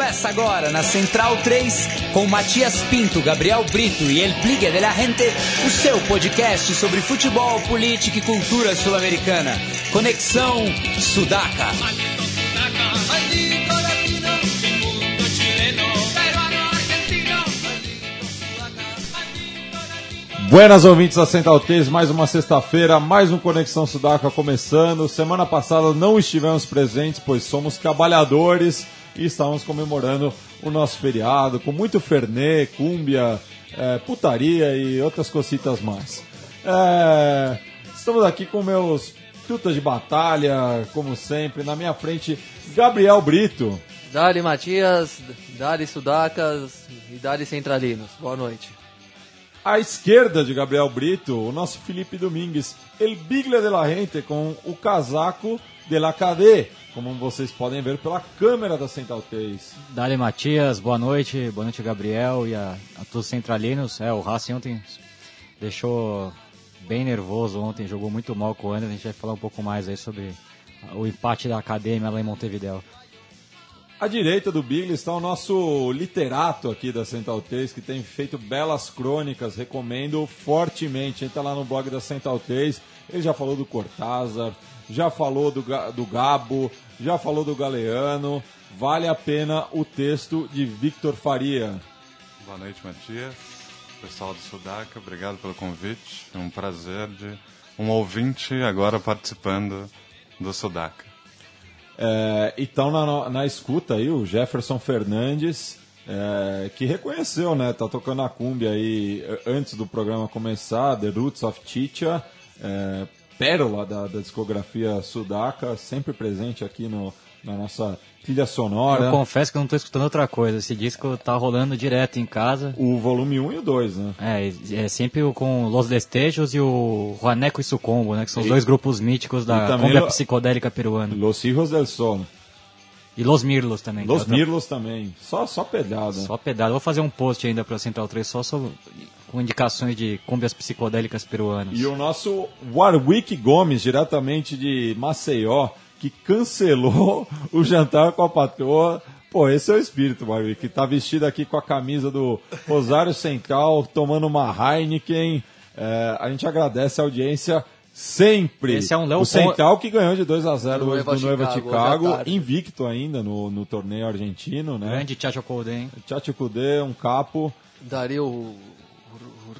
Começa agora na Central 3 com Matias Pinto, Gabriel Brito e El Pligue de la Gente, o seu podcast sobre futebol, política e cultura sul-americana. Conexão Sudaca. Buenas ouvintes da Central 3, mais uma sexta-feira, mais um Conexão Sudaca começando. Semana passada não estivemos presentes, pois somos trabalhadores e estávamos comemorando o nosso feriado com muito fernê, cúmbia, é, putaria e outras cositas mais. É, estamos aqui com meus tutas de batalha, como sempre. Na minha frente, Gabriel Brito. Dali Matias, Dali Sudacas e Dali Centralinos. Boa noite. À esquerda de Gabriel Brito, o nosso Felipe Domingues, El Biglia de la Gente, com o casaco de la Cadê, como vocês podem ver pela câmera da Central 3. Dali Matias, boa noite, boa noite Gabriel e a, a todos os centralinos. É, o Racing ontem deixou bem nervoso ontem, jogou muito mal com o Anderson, a gente vai falar um pouco mais aí sobre o empate da Academia lá em Montevideo. À direita do Biglia está o nosso literato aqui da Central 3, que tem feito belas crônicas, recomendo fortemente. Entra lá no blog da Central 3, ele já falou do Cortázar, já falou do, do Gabo, já falou do Galeano. Vale a pena o texto de Victor Faria. Boa noite, Matias. Pessoal do Sudaca, obrigado pelo convite. É um prazer de um ouvinte agora participando do Sudaca. É, então, na, na escuta aí, o Jefferson Fernandes, é, que reconheceu, né? Tá tocando a cumbia aí antes do programa começar, The Roots of Chicha, é, pérola da, da discografia sudaca, sempre presente aqui no, na nossa trilha sonora. Eu confesso que eu não estou escutando outra coisa. Esse disco tá rolando direto em casa. O volume 1 e o 2, né? É, é sempre com Los Destejos e o Juaneco e Sucombo, né? Que são os dois grupos míticos da cumbia psicodélica peruana. Los Hijos del Sol. E Los Mirlos também. Los é Mirlos também. Só, só pedada. Só pedada. Vou fazer um post ainda para Central 3 só sobre, com indicações de cúmbias psicodélicas peruanas. E o nosso Warwick Gomes, diretamente de Maceió, que cancelou o jantar com a patroa. Pô, esse é o espírito, Barbie, que tá vestido aqui com a camisa do Rosário Central, tomando uma Heineken. É, a gente agradece a audiência sempre. Esse é um Léo o Central que ganhou de 2 a 0 hoje do Noiva Chicago, Chicago invicto ainda no, no torneio argentino, né? Grande Tchatcho Cudê, hein? Tchatcho Cudê, um capo. Dario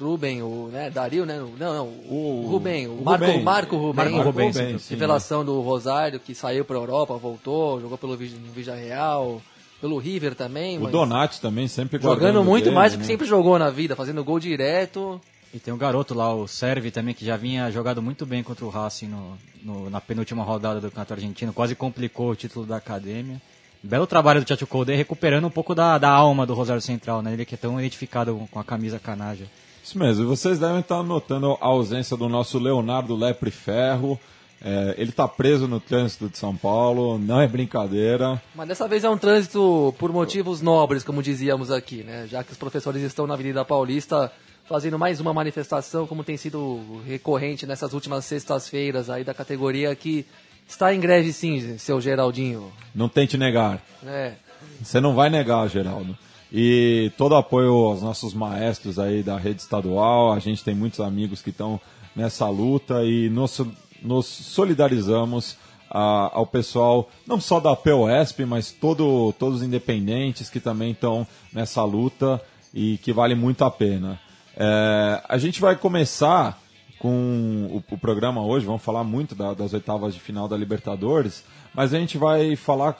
Ruben, o, né, Dario, né? Não, não, o, o Ruben, o Marco Ruben. Marco Ruben, Marco Ruben, Ruben revelação do Rosário, que saiu para a Europa, voltou, jogou pelo Vija Real, pelo River também. O Donati também sempre jogando muito dele, mais do né? que sempre jogou na vida, fazendo gol direto. E tem um garoto lá, o Servi também, que já vinha jogado muito bem contra o Racing no, no, na penúltima rodada do Campeonato Argentino, quase complicou o título da Academia. Belo trabalho do Tchatcho Colde recuperando um pouco da, da alma do Rosário Central, né? Ele que é tão identificado com a camisa canaja. Isso mesmo, vocês devem estar notando a ausência do nosso Leonardo Lepre Ferro. É, ele está preso no trânsito de São Paulo, não é brincadeira. Mas dessa vez é um trânsito por motivos nobres, como dizíamos aqui, né? Já que os professores estão na Avenida Paulista fazendo mais uma manifestação, como tem sido recorrente nessas últimas sextas-feiras aí da categoria que está em greve sim, seu Geraldinho. Não tente negar. É. Você não vai negar, Geraldo. E todo apoio aos nossos maestros aí da rede estadual. A gente tem muitos amigos que estão nessa luta e nos, nos solidarizamos a, ao pessoal, não só da POSP, mas todo, todos os independentes que também estão nessa luta e que vale muito a pena. É, a gente vai começar com o, o, programa hoje, vamos falar muito da, das oitavas de final da Libertadores, mas a gente vai falar,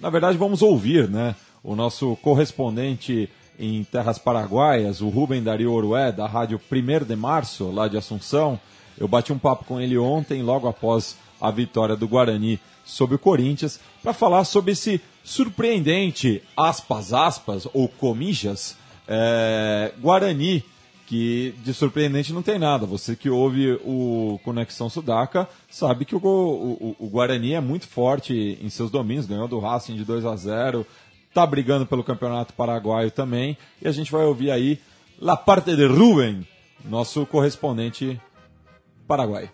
na verdade vamos ouvir, né? O nosso correspondente em terras paraguaias, o Rubem Dario Orué, da rádio 1 de Março, lá de Assunção. Eu bati um papo com ele ontem, logo após a vitória do Guarani sobre o Corinthians, para falar sobre esse surpreendente, aspas, aspas, ou comijas, é, Guarani, que de surpreendente não tem nada. Você que ouve o Conexão Sudaca sabe que o, o, o Guarani é muito forte em seus domínios, ganhou do Racing de 2 a 0 está brigando pelo Campeonato Paraguaio também. E a gente vai ouvir aí La Parte de Rubem, nosso correspondente paraguaio.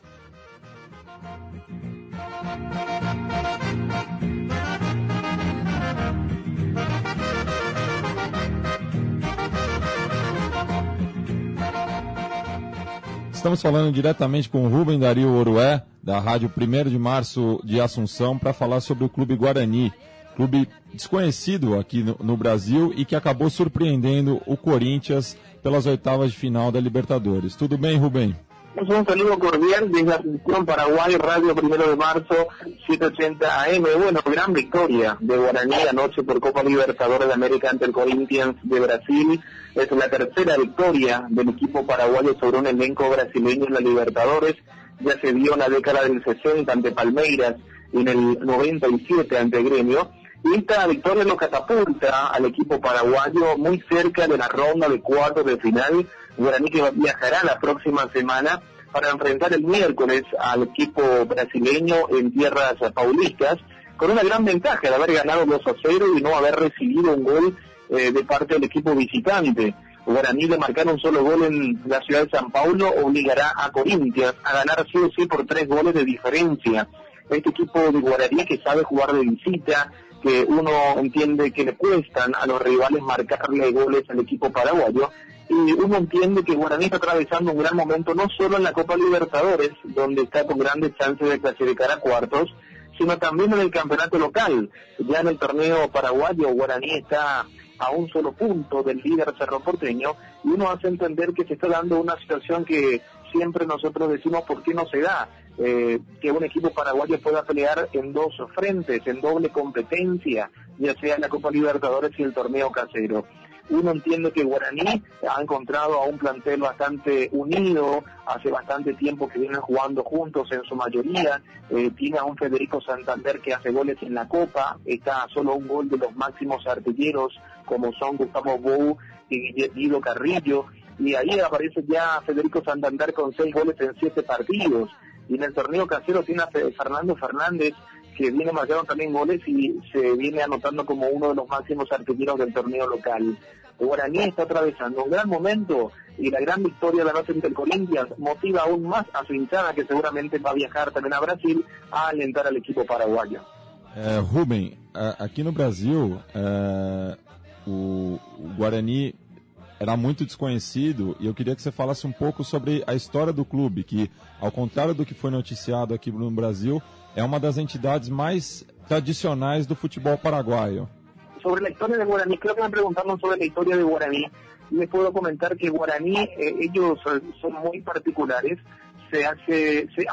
Estamos falando diretamente com Rubem Dario Orué, da Rádio 1 de Março de Assunção, para falar sobre o Clube Guarani. Clube desconhecido aqui no, no Brasil e que acabou surpreendendo o Corinthians pelas oitavas de final da Libertadores. Tudo bem, Rubem? Un saludo cordial desde Asunción, Paraguay, Radio Primero de Marzo, 780 AM. Bueno, gran victoria de Guaraní anoche por Copa Libertadores de América ante el Corinthians de Brasil. Es la tercera victoria del equipo paraguayo sobre un elenco brasileño en la Libertadores. Ya se dio en la década del 60 ante Palmeiras y en el 97 ante Gremio. Y esta victoria lo catapulta al equipo paraguayo muy cerca de la ronda de cuartos de final Guaraní que viajará la próxima semana para enfrentar el miércoles al equipo brasileño en tierras paulistas, con una gran ventaja de haber ganado 2 a 0 y no haber recibido un gol eh, de parte del equipo visitante. Guaraní de marcar un solo gol en la ciudad de San Paulo obligará a Corinthians a ganar sí o sí por tres goles de diferencia. Este equipo de Guaraní que sabe jugar de visita, que uno entiende que le cuestan a los rivales marcarle goles al equipo paraguayo, y uno entiende que Guaraní está atravesando un gran momento no solo en la Copa Libertadores, donde está con grandes chances de clasificar a cuartos, sino también en el campeonato local. Ya en el torneo paraguayo, Guaraní está a un solo punto del líder Cerro Porteño y uno hace entender que se está dando una situación que siempre nosotros decimos por qué no se da, eh, que un equipo paraguayo pueda pelear en dos frentes, en doble competencia, ya sea la Copa Libertadores y el torneo casero. Uno entiende que Guaraní ha encontrado a un plantel bastante unido, hace bastante tiempo que vienen jugando juntos en su mayoría, eh, tiene a un Federico Santander que hace goles en la Copa, está solo un gol de los máximos artilleros como son Gustavo Bou y Guido Carrillo, y ahí aparece ya Federico Santander con seis goles en siete partidos, y en el torneo casero tiene a Fernando Fernández que viene marcando también goles y se viene anotando como uno de los máximos artilleros del torneo local. Guaraní está atravesando un gran momento y la gran victoria de la noche ante el Corinthians motiva aún más a su hinchada que seguramente va a viajar también a Brasil a alentar al equipo paraguayo. É, Rubem, aqui no Brasil, é, o, o era muito desconhecido e eu queria que você falasse um pouco sobre a história do clube, que, ao contrário do que foi noticiado aqui no Brasil, é uma das entidades mais tradicionais do futebol paraguaio. Sobre a história de Guaraní, creo que me preguntaron sobre a história de Guaraní. Les puedo comentar que Guaraní, eh, ellos son muy particulares, se, hace, se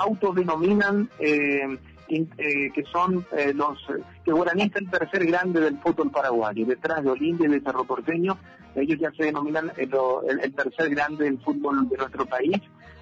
eh, eh, que son eh, los que Guaraní es el tercer grande del fútbol paraguayo, detrás de Olimpia y de Cerro Porteño, ellos ya se denominan el, el, tercer grande del fútbol de nuestro país.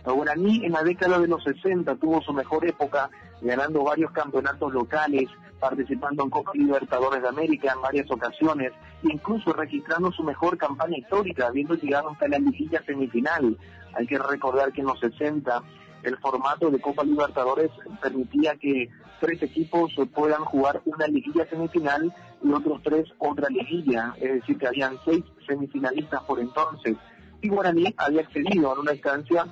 Guaraní en la década de los 60 tuvo su mejor época, ganando varios campeonatos locales, participando en Copa Libertadores de América en varias ocasiones, incluso registrando su mejor campaña histórica, habiendo llegado hasta la liguilla semifinal. Hay que recordar que en los 60 el formato de Copa Libertadores permitía que tres equipos puedan jugar una liguilla semifinal y otros tres otra liguilla, es decir, que habían seis semifinalistas por entonces. Y Guaraní había accedido a una instancia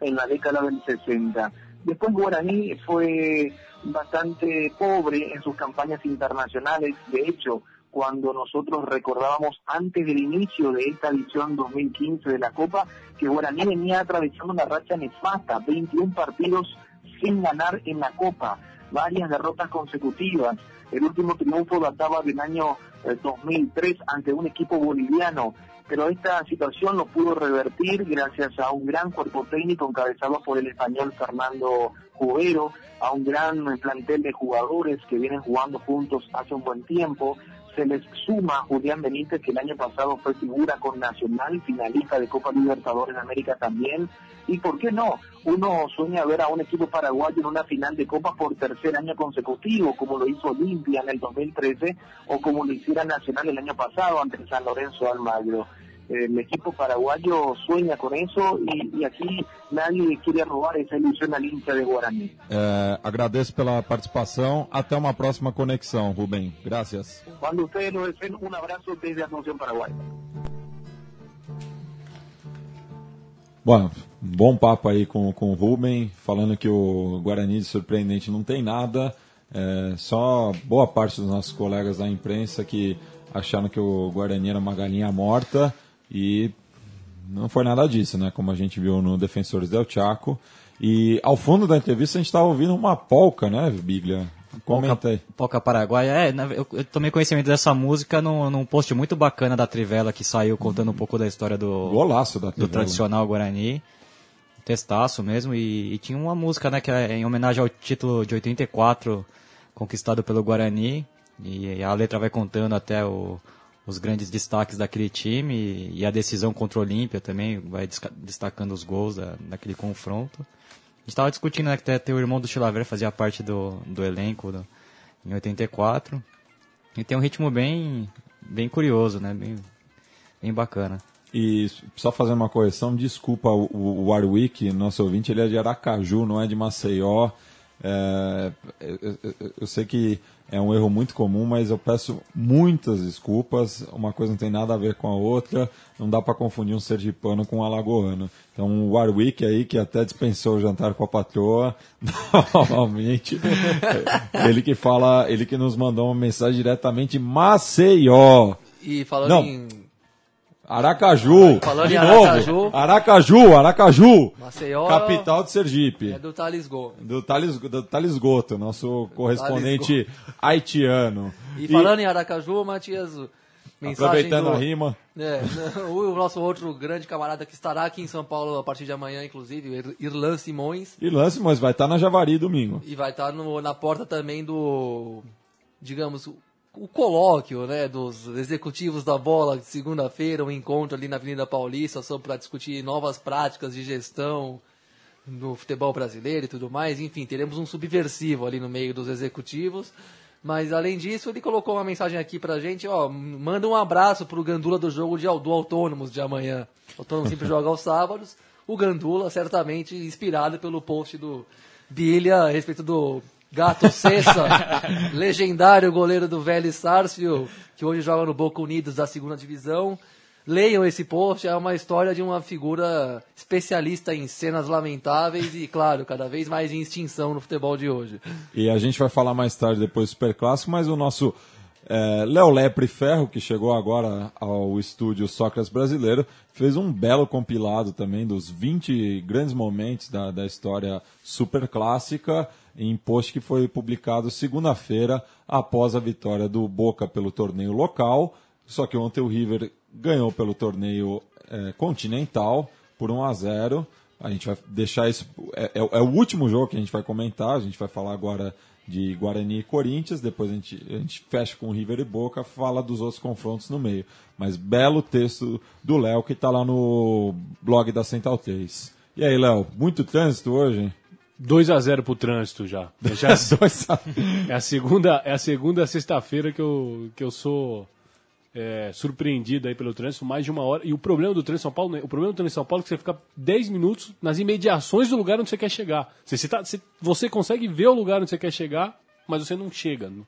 en la década del 60. Después Guaraní fue bastante pobre en sus campañas internacionales, de hecho, cuando nosotros recordábamos antes del inicio de esta edición 2015 de la Copa, que Guaraní venía atravesando una racha nefasta, 21 partidos sin ganar en la Copa, varias derrotas consecutivas. El último triunfo databa del año 2003 eh, ante un equipo boliviano, pero esta situación lo pudo revertir gracias a un gran cuerpo técnico encabezado por el español Fernando Jubero, a un gran plantel de jugadores que vienen jugando juntos hace un buen tiempo, se les suma Julián Benítez, que el año pasado fue figura con Nacional, finalista de Copa Libertadores de América también. Y por qué no, uno sueña ver a un equipo paraguayo en una final de Copa por tercer año consecutivo, como lo hizo Olimpia en el 2013 o como lo hiciera Nacional el año pasado ante San Lorenzo Almagro el equipo paraguayo sueña con eso y, y, aquí nadie quiere robar essa ilusão al hincha de Guarani. É, agradeço pela participação. Até uma próxima conexão, Rubem. Graças. Quando ustedes nos deseen, um abraço desde Asunción, Paraguai. Bom, bom papo aí com, com o Rubem, falando que o Guarani de surpreendente não tem nada. É, só boa parte dos nossos colegas da imprensa que acharam que o Guarani era uma galinha morta e não foi nada disso, né? Como a gente viu no Defensores del Chaco. E ao fundo da entrevista a gente estava ouvindo uma polca, né, Biglia? Comenta aí. Polca Paraguaia. É, eu, eu tomei conhecimento dessa música num, num post muito bacana da Trivela que saiu contando um pouco da história do, Golaço da do Trivela. tradicional Guarani. Testaço mesmo. E, e tinha uma música, né, que é em homenagem ao título de 84 conquistado pelo Guarani. E a letra vai contando até o- os grandes destaques daquele time e, a decisão contra o Olímpia também vai destacando os gols da, daquele confronto. A gente estava discutindo né, que até o irmão do Chilaver fazia parte do, do elenco do- em 84. E tem um ritmo bem, bem curioso, né? Bem, bem bacana. E só fazendo uma correção, desculpa o Warwick, nosso ouvinte, ele é de Aracaju, não é de Maceió. É, eu, eu- eu sei que é um erro muito comum, mas eu peço muitas desculpas. Uma coisa não tem nada a ver com a outra. Não dá para confundir um sergipano com um alagoano. Então o Warwick aí, que até dispensou o jantar com a patroa, normalmente, ele que fala, ele que nos mandou uma mensagem diretamente Maceió. E falando Não. em Aracaju. Falando de em novo. Aracaju. Aracaju, Aracaju. Maceió, Capital de Sergipe. é do Thales Gol. Do Thales, do Thales Goto, nosso correspondente haitiano. E falando em Aracaju, Matias, aproveitando do... a rima, É, o nosso outro grande camarada que estará aqui em São Paulo a partir de amanhã, inclusive, Irlan Simões, e lance, mas vai estar na Javari domingo. e vai estar no- na porta também do, digamos, o, colóquio, né, dos executivos da bola segunda-feira, um encontro ali na Avenida Paulista só para discutir novas práticas de gestão no futebol brasileiro e tudo mais. Enfim, teremos um subversivo ali no meio dos executivos. Mas além disso, ele colocou uma mensagem aqui pra gente, ó, manda um abraço pro Gandula do jogo de, do Autônomos de amanhã. O Autônomo sempre joga aos sábados. O Gandula, certamente inspirado pelo post do Bilha a respeito do Gato Cessa, legendário goleiro do Vélez Sarsfield, que hoje joga no Boca Unidos da segunda divisão. Leiam esse post, é uma história de uma figura especialista em cenas lamentáveis e, claro, cada vez mais em extinção no futebol de hoje. E a gente vai falar mais tarde depois do Super Clássico, mas o nosso é, Léo Lepre Ferro, que chegou agora ao estúdio Sócrates Brasileiro, fez um belo compilado também dos 20 grandes momentos da, da história super clássica, em post que foi publicado segunda-feira, após a vitória do Boca pelo torneio local. Só que ontem o River ganhou pelo torneio é, continental por 1 a 0 a gente vai deixar isso. É, é- é o último jogo que a gente vai comentar. A gente vai falar agora de Guarani e Corinthians. Depois a gente, a gente fecha com River e Boca, fala dos outros confrontos no meio. Mas belo texto do Léo que está lá no blog da Central 3. E aí, Léo, muito trânsito hoje? 2 a 0 pro trânsito já. Eu já Dois a- é a segunda, é a segunda sexta-feira que eu, que eu sou é, surpreendido aí pelo trânsito, mais de uma hora. E o problema do trânsito em São Paulo, né? o problema do trânsito São Paulo é que você fica 10 minutos nas imediações do lugar onde você quer chegar. Você, você, tá- você- você consegue ver o lugar onde você quer chegar, mas você não chega. né?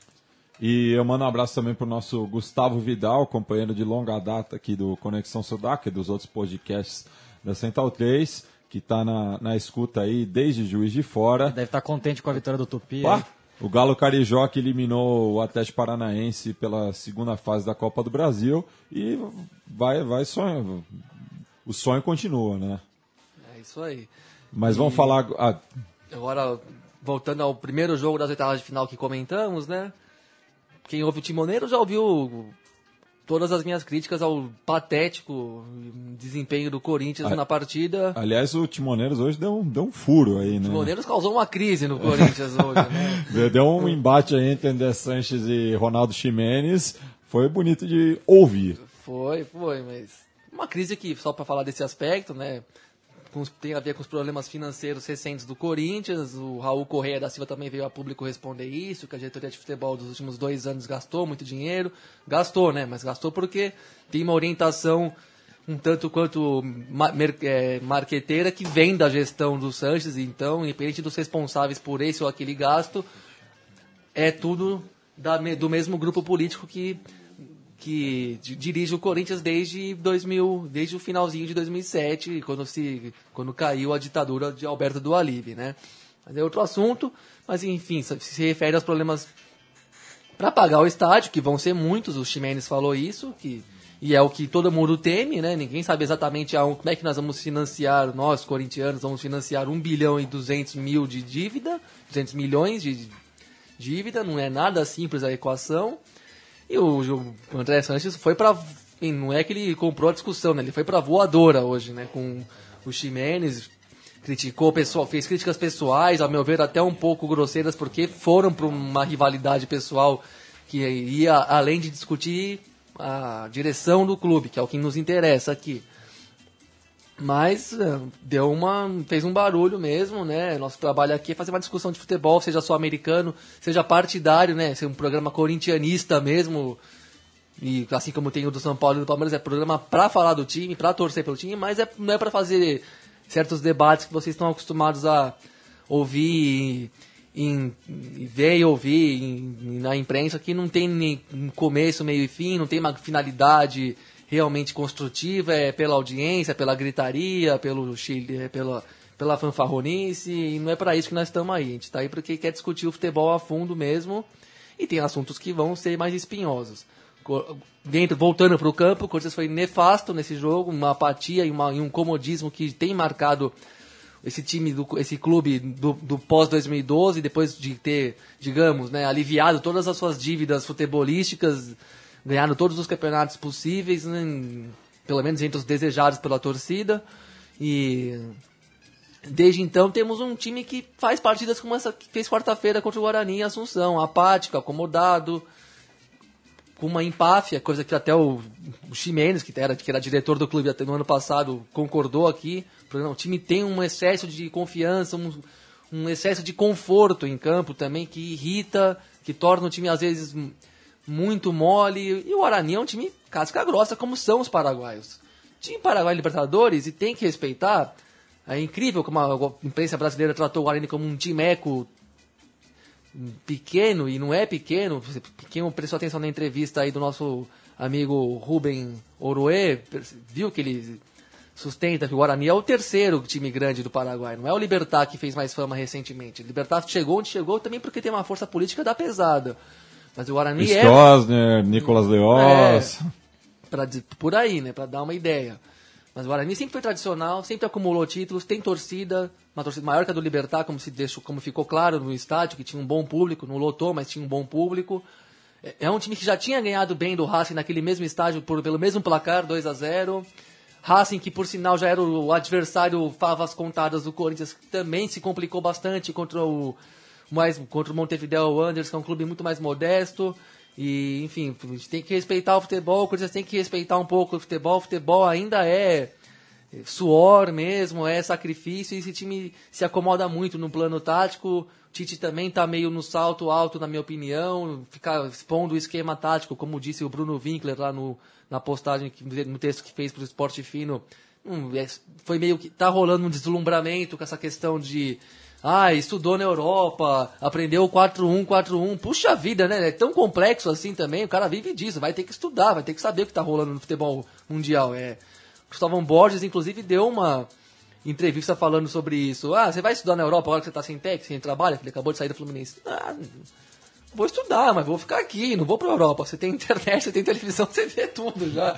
E eu mando um abraço também pro nosso Gustavo Vidal, companheiro de longa data aqui do Conexão Sudaca e dos outros podcasts da Central 3, que está na, na escuta aí desde Juiz de Fora. Deve estar contente com a vitória do Tupi. Pá, o Galo Carijó que eliminou o Atlético Paranaense pela segunda fase da Copa do Brasil e vai, vai sonho. O sonho continua, né? É isso aí. Mas vamos falar. ah, Agora, voltando ao primeiro jogo das oitavas de final que comentamos, né? Quem ouve o Timoneiro já ouviu todas as minhas críticas ao patético desempenho do Corinthians Ah. na partida. aliás, o Timoneiros hoje deu um, deu um furo aí, O né? Timoneiro causou uma crise no Corinthians hoje, né? Deu- Deu um embate aí entre André Sanches e Ronaldo Ximenes. Foi bonito de ouvir. Foi, foi, mas uma crise que, só para falar desse aspecto, né? Com tem a ver com os problemas financeiros recentes do Corinthians. O Raul Correia da Silva também veio a público responder isso, que a diretoria de futebol dos últimos dois anos gastou muito dinheiro. Gastou, né? Mas gastou porque tem uma orientação um tanto quanto é, marqueteira que vem da gestão do Sanches. Então, independente dos responsáveis por esse ou aquele gasto, é tudo da do mesmo grupo político que que di- dirige o Corinthians desde 2000, desde o finalzinho de 2007, quando se quando caiu a ditadura de Alberto Dualib, né? Mas é outro assunto, mas enfim, se refere aos problemas para pagar o estádio, que vão ser muitos, o Ximenes falou isso, que e é o que todo mundo teme, né? Ninguém sabe exatamente como é que nós vamos financiar, nós corintianos vamos financiar 1 bilhão e 200 mil de dívida, 200 milhões de dívida, não é nada simples a equação. E o, André Sanches foi para não é que ele comprou a discussão, né? Ele foi para voadora hoje, né, com o Ximenes, criticou pessoal, fez críticas pessoais, ao meu ver até um pouco grosseiras, porque foram para uma rivalidade pessoal que ia além de discutir a direção do clube, que é o que nos interessa aqui. Mas é, deu uma, fez um barulho mesmo, né? Nosso trabalho aqui é fazer uma discussão de futebol, seja só americano, seja partidário, né? Ser um programa corintianista mesmo. E assim como tem o do São Paulo e do Palmeiras, é programa para falar do time, para torcer pelo time, mas é, não é para fazer certos debates que vocês estão acostumados a ouvir em, em ver e ouvir em, na imprensa que não tem nem começo, meio e fim, não tem uma finalidade realmente construtiva, é pela audiência, pela gritaria, pelo Chile, é pela, pela fanfarronice, e não é para isso que nós estamos aí. A gente está aí porque quer discutir o futebol a fundo mesmo, e tem assuntos que vão ser mais espinhosos. Dentro, voltando para o campo, o Corinthians foi nefasto nesse jogo, uma apatia e, uma, e um comodismo que tem marcado esse time, do, esse clube do, do pós-2012, depois de ter, digamos, né, aliviado todas as suas dívidas futebolísticas, ganhando todos os campeonatos possíveis, né, pelo menos entre os desejados pela torcida. E desde então temos um time que faz partidas como essa que fez quarta-feira contra o Guarani em Assunção, apático, acomodado, com uma empáfia, coisa que até o Ximenes, que era, que era diretor do clube até no ano passado, concordou aqui. O time tem um excesso de confiança, um, um excesso de conforto em campo também, que irrita, que torna o time às vezes muito mole. E o Guarani é um time casca grossa, como são os paraguaios. Time Paraguai Libertadores, e tem que respeitar. É incrível como a imprensa brasileira tratou o Guarani como um time eco pequeno, e não é pequeno. Quem prestou atenção na entrevista aí do nosso amigo Ruben Oroe, viu que ele sustenta que o Guarani é o terceiro time grande do Paraguai. Não é o Libertar que fez mais fama recentemente. O Libertar chegou onde chegou também porque tem uma força política da pesada. Mas o Guarani Stosner, é... Nicolas Leoz. É, pra, por aí, né? Pra dar uma ideia. Mas o Guarani sempre foi tradicional, sempre acumulou títulos, tem torcida, uma torcida maior que a do Libertar, como, se deixou, como ficou claro no estádio, que tinha um bom público, não lotou, mas tinha um bom público. É, é um time que já tinha ganhado bem do Racing naquele mesmo estádio, por, pelo mesmo placar, 2 a 0 Racing, que por sinal já era o adversário favas contadas do Corinthians, que também se complicou bastante contra o, mais, contra o Montevideo Wanderers, que é um clube muito mais modesto. E, enfim, a gente tem que respeitar o futebol, o Corinthians tem que respeitar um pouco o futebol. O futebol ainda é suor mesmo, é sacrifício, e esse time se acomoda muito no plano tático. O Tite também está meio no salto alto, na minha opinião, ficar expondo o esquema tático, como disse o Bruno Winkler lá no, na postagem, no texto que fez para o Esporte Fino, hum, é, foi meio que tá rolando um deslumbramento com essa questão de ah, estudou na Europa, aprendeu 4-1, 4-1. Puxa vida, né? É tão complexo assim também, o cara vive disso, vai ter que estudar, vai ter que saber o que está rolando no futebol mundial. É, Cristóvão Borges, inclusive, deu uma entrevista falando sobre isso. Ah, você vai estudar na Europa agora que você está sem técnico, sem trabalho, ele acabou de sair do Fluminense. Ah, vou estudar, mas vou ficar aqui, não vou para Europa. Você tem internet, você tem televisão, você vê tudo já.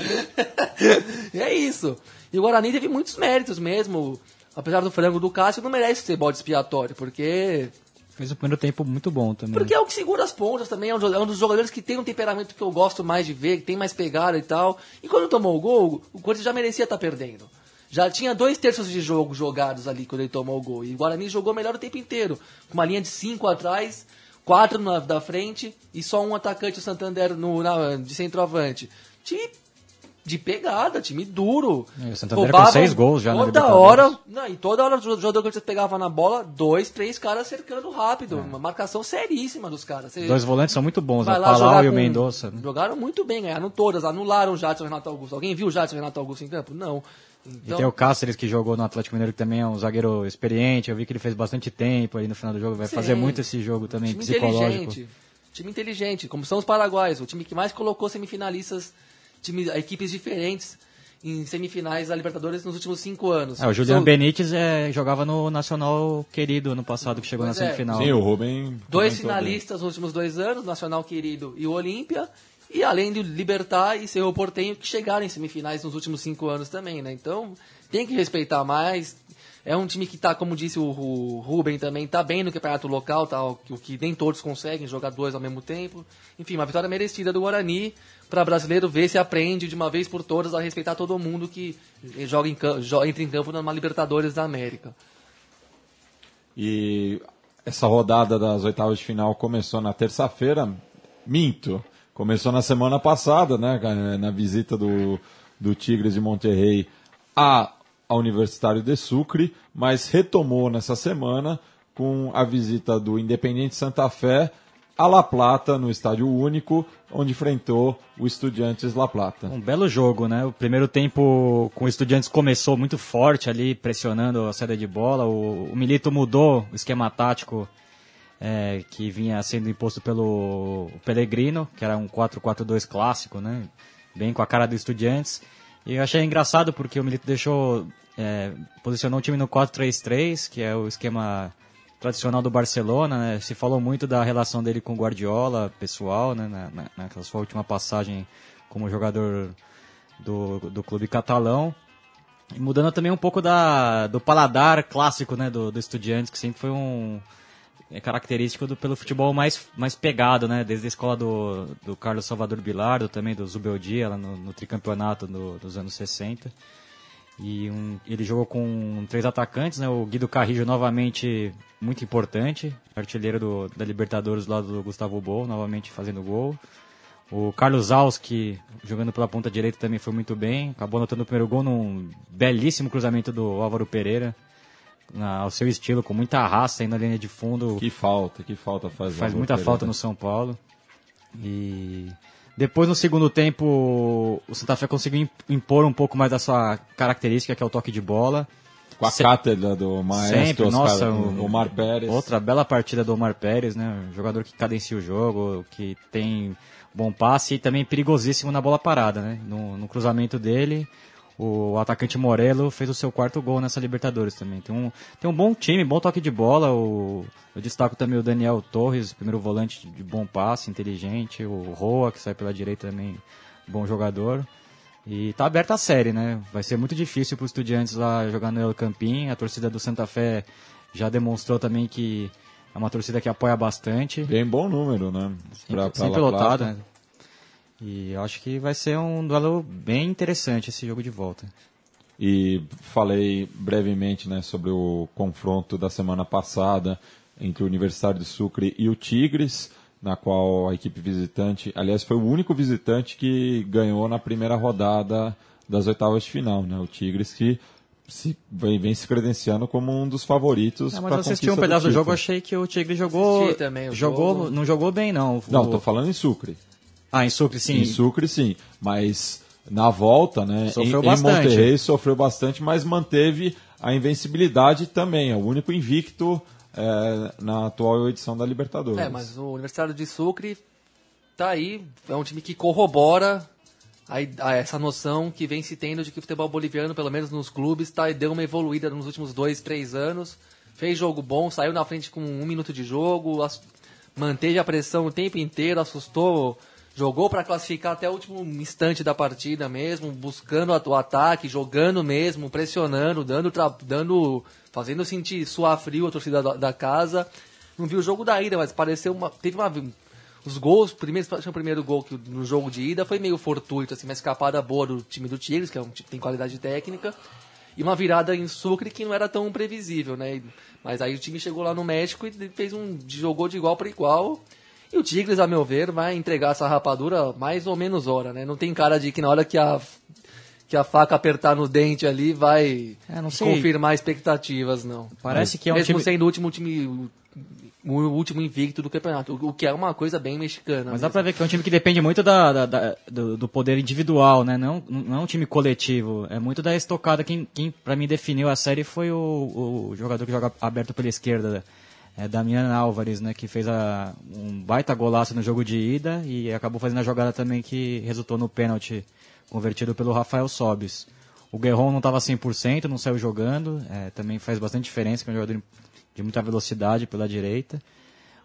é isso. E o Guarani teve muitos méritos mesmo. Apesar do frango do Cássio, não merece ser bode expiatório, porque Fez o primeiro tempo muito bom também. Porque é o que segura as pontas também. É um, é um dos jogadores que tem um temperamento que eu gosto mais de ver, que tem mais pegada e tal. E quando tomou o gol, o Corinthians já merecia estar tá perdendo. Já tinha dois terços de jogo jogados ali quando ele tomou o gol. E o Guarani jogou melhor o tempo inteiro. Com uma linha de cinco atrás, quatro na, da frente e só um atacante, o Santander, no, na, de centroavante. Time de pegada, time duro. É, o Santander Roubava com seis gols já toda hora, não, E toda hora o jogador que você pegava na bola, dois, três caras cercando rápido. É. Uma marcação seríssima dos caras. Você Dois volantes são muito bons, o Palau e o Mendonça. Jogaram muito bem, ganharam todas, anularam o Jadson e o Renato Augusto. Alguém viu o Jadson e Renato Augusto em campo? Não. Então... E tem o Cáceres que jogou no Atlético Mineiro, que também é um zagueiro experiente. Eu vi que ele fez bastante tempo aí no final do jogo. Vai Sim. fazer muito esse jogo também, time psicológico. Inteligente. Time inteligente, como são os paraguaios. O time que mais colocou semifinalistas, time, equipes diferentes. em semifinais da Libertadores nos últimos cinco anos. É, o Juliano São Benítez é, jogava no Nacional Querido ano passado, que chegou na é. semifinal. Sim, o Rubem. Dois comentou bem. finalistas nos últimos dois anos, Nacional Querido e o Olímpia. E além do Libertar e Cerro Portenho, que chegaram em semifinais nos últimos cinco anos também, né? Então, tem que respeitar mais. É um time que tá, como disse o, o Ruben também, tá bem no campeonato local, tá, o, que- o que nem todos conseguem, jogar dois ao mesmo tempo. Enfim, uma vitória merecida do Guarani para brasileiro ver se aprende de uma vez por todas a respeitar todo mundo que joga em, entra em campo numa Libertadores da América. E essa rodada das oitavas de final começou na terça-feira. Minto. Começou na semana passada, né? Na visita do, do Tigres de Monterrey a, a Universitário de Sucre, mas retomou nessa semana com a visita do Independente Santa Fé a La Plata, no Estádio Único, onde enfrentou o Estudiantes La Plata. Um belo jogo, né? O primeiro tempo com o Estudiantes começou muito forte ali, pressionando a saída de bola. O, o Milito mudou o esquema tático é, que vinha sendo imposto pelo Pellegrino, que era um 4-4-2 clássico, né? Bem com a cara do Estudiantes. E eu achei engraçado porque o Milito deixou, é, posicionou o time no 4-3-3, que é o esquema tradicional do Barcelona, né? Se falou muito da relação dele com o Guardiola, pessoal, né? Na, na, naquela sua última passagem como jogador do, do clube catalão. E mudando também um pouco da, do paladar clássico, né? Do, do Estudiantes, que sempre foi um... É característico do, pelo futebol mais, mais pegado, né? Desde a escola do, do Carlos Salvador Bilardo, também do Zubeldia, lá no, no tricampeonato do- dos anos 60. E um- ele jogou com três atacantes, né? O Guido Carrillo novamente muito importante, artilheiro do, da Libertadores do lado do Gustavo Bol, novamente fazendo gol. O Carlos Alski, jogando pela ponta direita, também foi muito bem. Acabou anotando o primeiro gol num belíssimo cruzamento do Álvaro Pereira, na- ao seu estilo, com muita raça aí na linha de fundo Que falta, que falta faz. faz muita Pereira. falta no São Paulo. E depois no segundo tempo o Santa Fé conseguiu im- impor um pouco mais da sua característica, que é o toque de bola. Com a Se- cátedra do maestro Sempre, Oscar- nossa, o- Omar Pérez. Outra bela partida do Omar Pérez, né? Um jogador que cadencia o jogo, que tem bom passe e também perigosíssimo na bola parada, né? No, no cruzamento dele, o atacante Morelo fez o seu quarto gol nessa Libertadores também. Tem um, tem um bom time, bom toque de bola. O, eu destaco também o Daniel Torres, primeiro volante de bom passe, inteligente. O Roa, que sai pela direita também, bom jogador. E tá aberta a série, né? Vai ser muito difícil para os estudiantes lá jogar no El Campín. A torcida do Santa Fé já demonstrou também que é uma torcida que apoia bastante. Bem bom número, né? Pra- pra sempre lotado, né? E eu acho que vai ser um duelo bem interessante esse jogo de volta. E falei brevemente né, sobre o confronto da semana passada entre o Universitário de Sucre e o Tigres, na qual a equipe visitante, aliás, foi o único visitante que ganhou na primeira rodada das oitavas de final, né? O Tigres que se, vem, vem se credenciando como um dos favoritos. Pra mas eu assisti um pedaço do, jogo, título. achei que o Tigre jogou. Também jogou jogo. Não jogou bem, não. Não, O- estou falando em Sucre. Ah, em Sucre, sim. Em Sucre, sim. Mas na volta, né? Sofreu em, bastante. em Monterrey sofreu bastante, mas manteve a invencibilidade também. É o único invicto é, na atual edição da Libertadores. É, mas o Universitário de Sucre tá aí, é um time que corrobora a, a essa noção que vem se tendo de que o futebol boliviano, pelo menos nos clubes, tá, deu uma evoluída nos últimos dois, três anos. Fez jogo bom, saiu na frente com um minuto de jogo, ass- manteve a pressão o tempo inteiro, assustou, jogou para classificar até o último instante da partida mesmo, buscando o ataque, jogando mesmo, pressionando, dando, dando fazendo sentir suar frio a torcida da, da casa. Não vi o jogo da ida, mas pareceu uma. Teve uma. Os gols, primeiro, o primeiro gol que no jogo de ida foi meio fortuito, assim, uma escapada boa do time do Tigres, que é um tem qualidade técnica, e uma virada em Sucre que não era tão previsível, né? Mas aí o time chegou lá no México e fez um. jogou de igual para igual. E o Tigres, a meu ver, vai entregar essa rapadura mais ou menos hora, né? Não tem cara de que na hora que a, que a faca apertar no dente ali vai É, confirmar expectativas, não. Parece que é um Mesmo time. sendo o último time. O último invicto do campeonato, o que é uma coisa bem mexicana. Mas dá mesmo. pra ver que é um time que depende muito da, da- da- do, do poder individual, né? Não, não é um time coletivo. É muito da estocada. Quem, quem pra mim definiu a série foi o, o jogador que joga aberto pela esquerda, é Damian Álvares, né? Que fez a, um baita golaço no jogo de ida e acabou fazendo a jogada também que resultou no pênalti convertido pelo Rafael Sobis. O Guerron não estava 100%, não saiu jogando, é, também faz bastante diferença, que é um jogador de muita velocidade pela direita.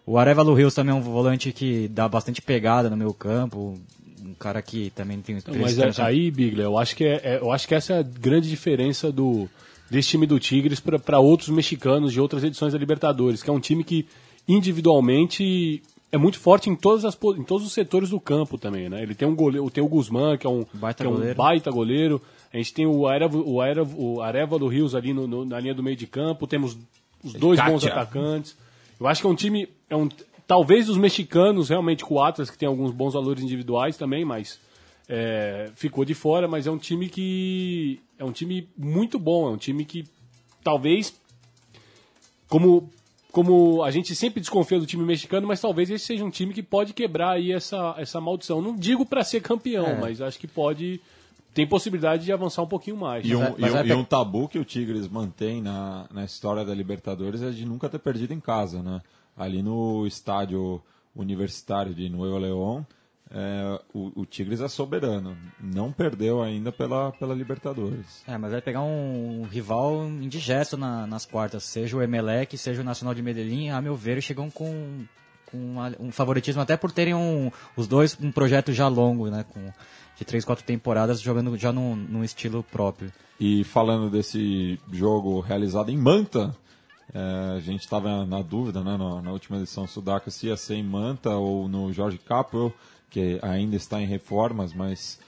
O Arevalo Rios também é um volante que dá bastante pegada no meio campo, um cara que também tem Não, mas é, aí, Bigler, eu acho que é, é- eu acho que essa é a grande diferença do desse time do Tigres para outros mexicanos de outras edições da Libertadores, que é um time que individualmente é muito forte em todas as em todos os setores do campo também, né? Ele tem um goleiro, tem o Guzmán, que é um Baita que é um goleiro. baita goleiro. A gente tem o Areva, o Areva, o Arevalo Rios ali no- no- na linha do meio de campo, temos os dois bons atacantes. Eu acho que é um time é um talvez os mexicanos realmente com o Atlas que tem alguns bons valores individuais também, mas é, ficou de fora, mas é um time que é um time muito bom, é um time que talvez como como a gente sempre desconfia do time mexicano, mas talvez esse seja um time que pode quebrar aí essa, essa maldição. Não digo para ser campeão, É. mas acho que pode tem possibilidade de avançar um pouquinho mais. E um, e um- e um tabu que o Tigres mantém na, na história da Libertadores é de nunca ter perdido em casa, né? Ali no estádio universitário de Nuevo León, é, o, o Tigres é soberano. Não perdeu ainda pela, pela Libertadores. É, mas vai pegar um rival indigesto na- nas quartas, seja o Emelec, seja o Nacional de Medellín, a meu ver, chegam com, com uma- um favoritismo, até por terem um, os dois um projeto já longo, né, com, de três, quatro temporadas, jogando já num, num estilo próprio. E falando desse jogo realizado em Manta, é, a gente estava na dúvida né, na, na última edição Sudaca se ia ser em Manta ou no Jorge Capel, que ainda está em reformas, mas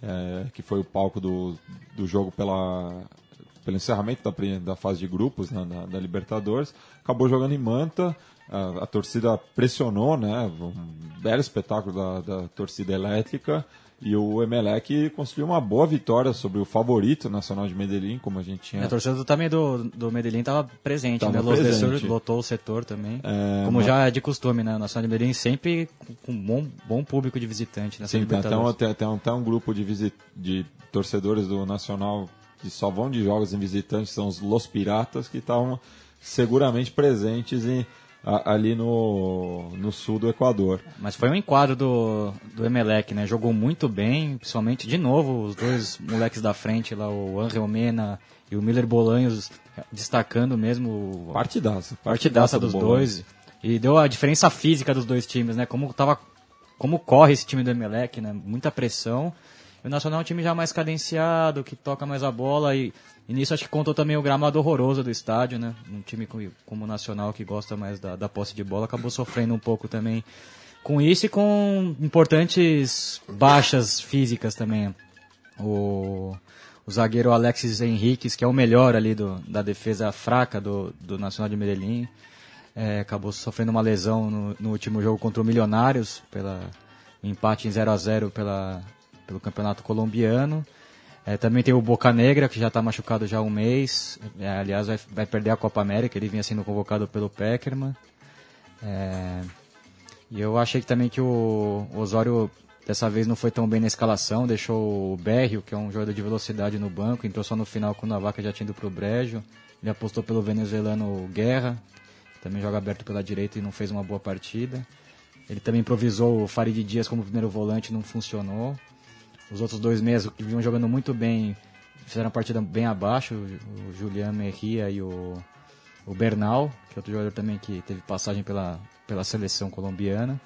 é, que foi o palco do, do jogo pela, pelo encerramento da, da fase de grupos né, da, da Libertadores. Acabou jogando em Manta, a, a torcida pressionou, né, um belo espetáculo da, da torcida elétrica. E o Emelec conseguiu uma boa vitória sobre o favorito nacional de Medellín, como a gente tinha. A torcida também do, do Medellín estava presente, Tava né? Los presente. Sur lotou o setor também. É, como mas- já é de costume, né? O Nacional de Medellín sempre com- um bom, bom público de visitante nessa Sim, tem até, um, tem, tem até um grupo de, visi- de torcedores do Nacional que só vão de jogos em visitantes, são os Los Piratas, que estavam seguramente presentes em- a- ali no, no sul do Equador. Mas foi um enquadro do, do Emelec, né? Jogou muito bem, principalmente de novo os dois moleques da frente lá, o Angel Mena e o Miller Bolanhos destacando mesmo o- Partidaça. partidaça dos Bolonha. dois. E deu a diferença física dos dois times, né? Como tava como corre esse time do Emelec, né? Muita pressão. E o Nacional é um time já mais cadenciado, que toca mais a bola e, e nisso acho que contou também o gramado horroroso do estádio, né? Um time co- como o Nacional que gosta mais da, da posse de bola acabou sofrendo um pouco também com isso e com importantes baixas físicas também. O, o zagueiro Alexis Henriquez, que é o melhor ali do, da defesa fraca do, do Nacional de Medellín, é, acabou sofrendo uma lesão no, no último jogo contra o Milionários, pela empate em 0 a 0 pela, pelo campeonato colombiano. É, também tem o Boca Negra, que já está machucado já há um mês. É, aliás, vai, vai perder a Copa América, ele vinha sendo convocado pelo Peckerman. É, e eu achei que também que o Osório dessa vez não foi tão bem na escalação, deixou o Berrio, que é um jogador de velocidade no banco, entrou só no final quando a vaca já tinha ido pro brejo. Ele apostou pelo venezuelano Guerra, que também joga aberto pela direita e não fez uma boa partida. Ele também improvisou o Farid Dias como primeiro volante, não funcionou. Os outros dois mesmo que vinham jogando muito bem, fizeram a partida bem abaixo, o o Julian Merria e o, o Bernal, que é outro jogador também que teve passagem pela, pela seleção colombiana.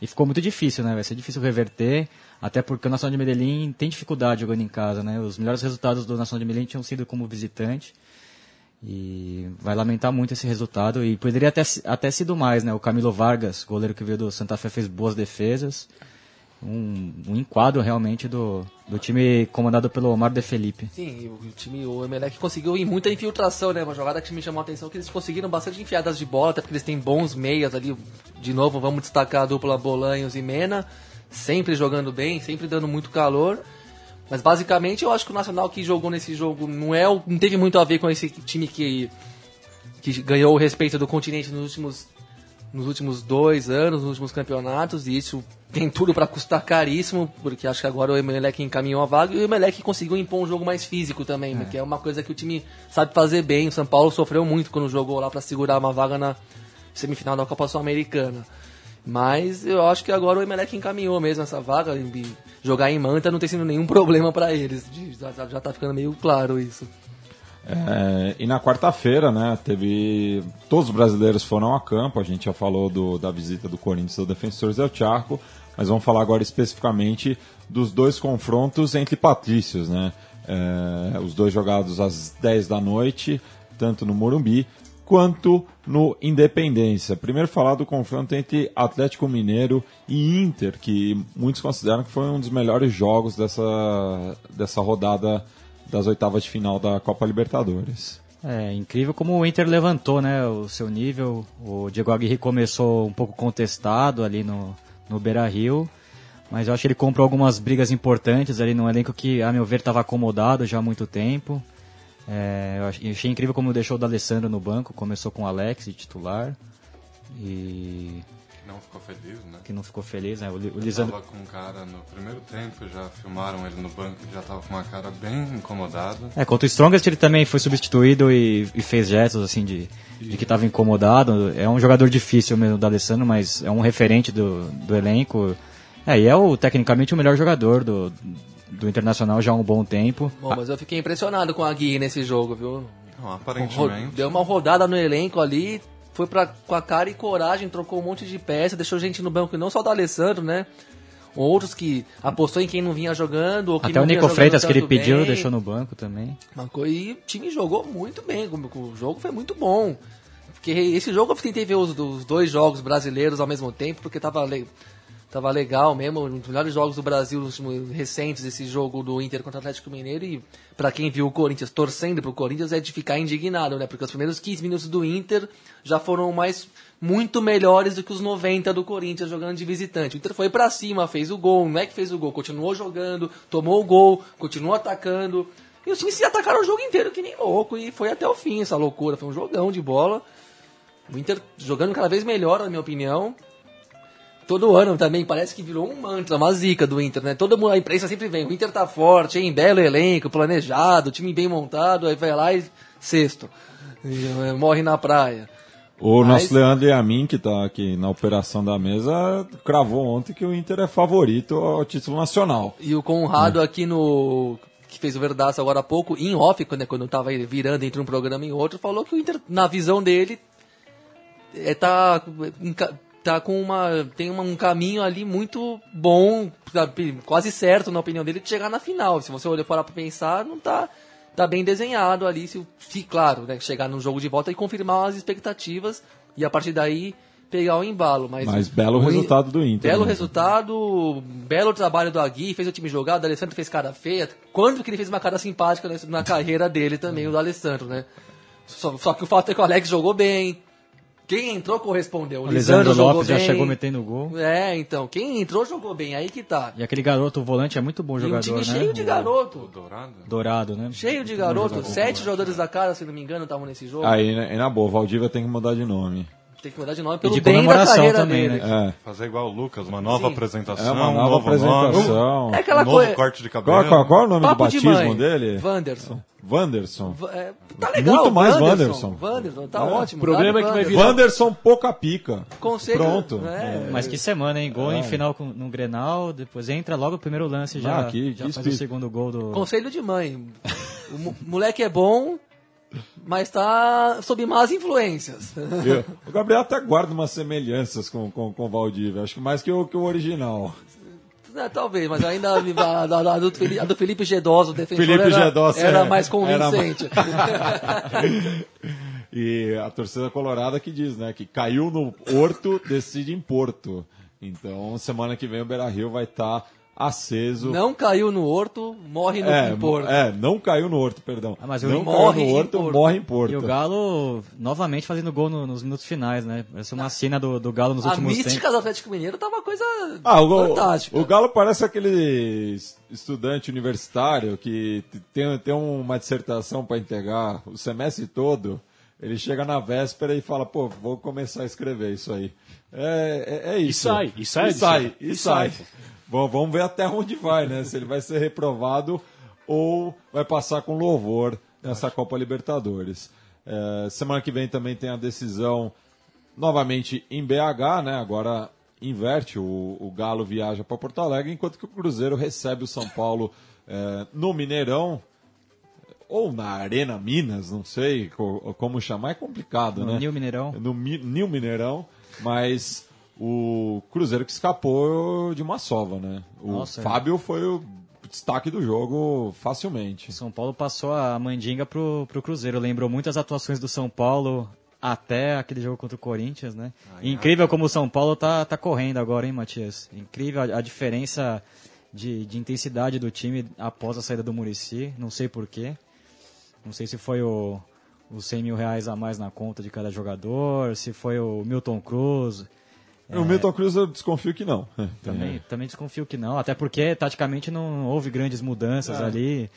E ficou muito difícil, né? Vai ser difícil reverter, até porque o Nacional de Medellín tem dificuldade jogando em casa, né? Os melhores resultados do Nacional de Medellín tinham sido como visitante. E vai lamentar muito esse resultado. E poderia até, até sido mais, né? O Camilo Vargas, goleiro que veio do Santa Fé, fez boas defesas. Um, um enquadro realmente do, do time comandado pelo Omar de Felipe. Sim, o time, o Emelec conseguiu em muita infiltração, né? Uma jogada que me chamou a atenção que eles conseguiram bastante enfiadas de bola, até porque eles têm bons meias ali. De novo, vamos destacar a dupla Bolanhos e Mena, sempre jogando bem, sempre dando muito calor. Mas basicamente eu acho que o Nacional que jogou nesse jogo não é, não teve muito a ver com esse time que que ganhou o respeito do continente nos últimos nos últimos dois anos, nos últimos campeonatos, e isso tem tudo para custar caríssimo, porque acho que agora o Emelec encaminhou a vaga e o Emelec conseguiu impor um jogo mais físico também, que é uma coisa que o time sabe fazer bem. O São Paulo sofreu muito quando jogou lá para segurar uma vaga na semifinal da Copa Sul-Americana. Mas eu acho que agora o Emelec encaminhou mesmo essa vaga. Jogar em Manta não tem sido nenhum problema para eles. Já, já- já tá ficando meio claro isso. É, e na quarta-feira, né, teve. Todos os brasileiros foram a campo, a gente já falou do- da visita do Corinthians ao Defensores del Charco, mas vamos falar agora especificamente dos dois confrontos entre patrícios, né? É, os dois jogados às 10 da noite, tanto no Morumbi quanto no Independência. Primeiro falar do confronto entre Atlético Mineiro e Inter, que muitos consideram que foi um dos melhores jogos dessa, dessa rodada das oitavas de final da Copa Libertadores. É incrível como o Inter levantou né, o seu nível. O Diego Aguirre começou um pouco contestado ali no, no Beira Rio, mas eu acho que ele comprou algumas brigas importantes ali no elenco que, a meu ver, estava acomodado já há muito tempo. É, eu ach- eu achei incrível como deixou o D'Alessandro no banco, começou com o Alex titular e não ficou feliz, né? que não ficou feliz. Né? O, o Ele Lisandro, tava com um cara no primeiro tempo, já filmaram ele no banco, já tava com uma cara bem incomodada. É, contra o Strongest ele também foi substituído e, e fez gestos assim de, de que estava incomodado. É um jogador difícil mesmo, o D'Alessandro, mas é um referente do, do elenco. É, e é o, tecnicamente o melhor jogador do, do Internacional já há um bom tempo. Bom, mas eu fiquei impressionado com a Gui nesse jogo, viu? Não, aparentemente. Deu uma rodada no elenco ali, foi pra, com a cara e coragem, trocou um monte de peça, deixou gente no banco, não só do Alessandro, né? Outros que apostou em quem não vinha jogando. Até o Nico Freitas que ele pediu, bem. deixou no banco também. E o time jogou muito bem, o jogo foi muito bom. Porque esse jogo eu tentei ver os, os dois jogos brasileiros ao mesmo tempo, porque tava, tava legal mesmo, um dos melhores jogos do Brasil últimos- recentes, esse jogo do Inter contra o Atlético Mineiro, e pra quem viu o Corinthians torcendo pro Corinthians é de ficar indignado, né? Porque os primeiros 15 minutos do Inter já foram mais muito melhores do que os 90 do Corinthians jogando de visitante. O Inter foi pra cima, fez o gol, não é que fez o gol, continuou jogando, tomou o gol, continuou atacando. E os times se atacaram o jogo inteiro que nem louco e foi até o fim essa loucura. Foi um jogão de bola. O Inter jogando cada vez melhor, na minha opinião. Todo ano também parece que virou um mantra, uma zica do Inter, né? Todo mundo, a imprensa sempre vem, o Inter tá forte, hein? Belo elenco, planejado, time bem montado, aí vai lá e sexto. E, eh, morre na praia. O Mas- nosso Leandro Yamin, que está aqui na operação da mesa, cravou ontem que o Inter é favorito ao título nacional. E o Conrado aqui no. que fez o Verdaço agora há pouco, em off, quando, quando tava virando entre um programa e outro, falou que o Inter, na visão dele, é, tá, com uma. tem uma- um caminho ali muito bom, quase certo, na opinião dele, de chegar na final. Se você olhar para pra pensar, não tá. Tá bem desenhado ali, se, se claro, né, chegar no jogo de volta e confirmar as expectativas e a partir daí pegar o embalo. Mas, Mas belo o resultado do Inter. Belo né? resultado, belo trabalho do Agui, fez o time jogar, o Alessandro fez cara feia. Quando que ele fez uma cara simpática na, na carreira dele também, o do Alessandro, né? Só, só que o fato é que o Alex jogou bem. Quem entrou correspondeu. O, O Lisandro jogou Lopes já bem. chegou metendo gol. É, então, quem entrou jogou bem, aí que tá. E aquele garoto, o volante, é muito bom E um jogador, time né? cheio de O garoto. Dourado? Dourado, né? Cheio de garoto. Sete jogadores da cara, se não me engano, estavam nesse jogo. Aí, e na boa, o Valdívia tem que mudar de nome. Tem que mudar de nome pelo de bem da comemoração carreira também, dele. né? É. Fazer igual o Lucas, uma nova Sim. apresentação, É uma um nova novo apresentação. nome, É aquela um novo coisa. corte de cabelo. Qual, qual, qual é o nome Papo do de batismo mãe. dele? Wanderson. Wanderson. É, tá legal. Muito mais Wanderson. Wanderson. Tá É. ótimo. O problema é que vai virar- Wanderson pouca pica. Conselho, Pronto. é. Mas que semana, hein? Gol em final com, no Grenal, depois entra logo o primeiro lance, já, Ah, que- já que faz o segundo gol do... Conselho de mãe. O mo- moleque é bom, mas tá sob más influências. Eu- o Gabriel até guarda umas semelhanças com, com, com o Valdívia. Acho que mais que o, que o original. É, talvez, mas ainda a, a- a- do, Felipe, a do Felipe Gedoso, o defensor, Felipe era, Gedoso, era é, mais era convincente. E a torcida colorada que diz, né? Que caiu no Horto, decide em Porto. Então, semana que vem o Beira Rio vai estar aceso. Não caiu no horto, morre no é, Porto. é, não caiu no Horto, perdão. Ah, mas não morre no Horto, Porto. morre em Porto. E o Galo novamente fazendo gol no- nos minutos finais, né? Parece uma cena do, do Galo nos A últimos mística tempos. do Atlético Mineiro tava uma coisa Ah, o, fantástica. o Galo parece aquele es- estudante universitário que tem, tem uma dissertação para entregar o semestre todo. Ele chega na véspera e fala, pô, vou começar a escrever isso aí. É, é, é isso. sai, e sai, E sai, e e sai. Bom, vamos ver até onde vai, né? Se ele vai ser reprovado ou vai passar com louvor nessa Copa Libertadores. É, semana que vem também tem a decisão novamente em BH, né? Agora inverte, o, o Galo viaja para Porto Alegre, enquanto que o Cruzeiro recebe o São Paulo é, no Mineirão, ou na Arena Minas, não sei co- como chamar, é complicado, No né? Nil Mineirão. No Mi- Nil Mineirão, mas o Cruzeiro que escapou de uma sova, né? O Nossa, é. Fábio foi o destaque do jogo facilmente. O São Paulo passou a mandinga pro, pro Cruzeiro. Lembrou muitas atuações do São Paulo até aquele jogo contra o Corinthians, né? Incrível como o São Paulo tá, tá correndo agora, hein, Matias? Incrível a, a diferença de, de intensidade do time após a saída do Murici. Não sei porquê. Não sei se foi o, os 100 mil reais a mais na conta de cada jogador, se foi o Milton Cruz. O Milton Cruz eu desconfio que não. Também, também desconfio que não, até porque taticamente não houve grandes mudanças ali.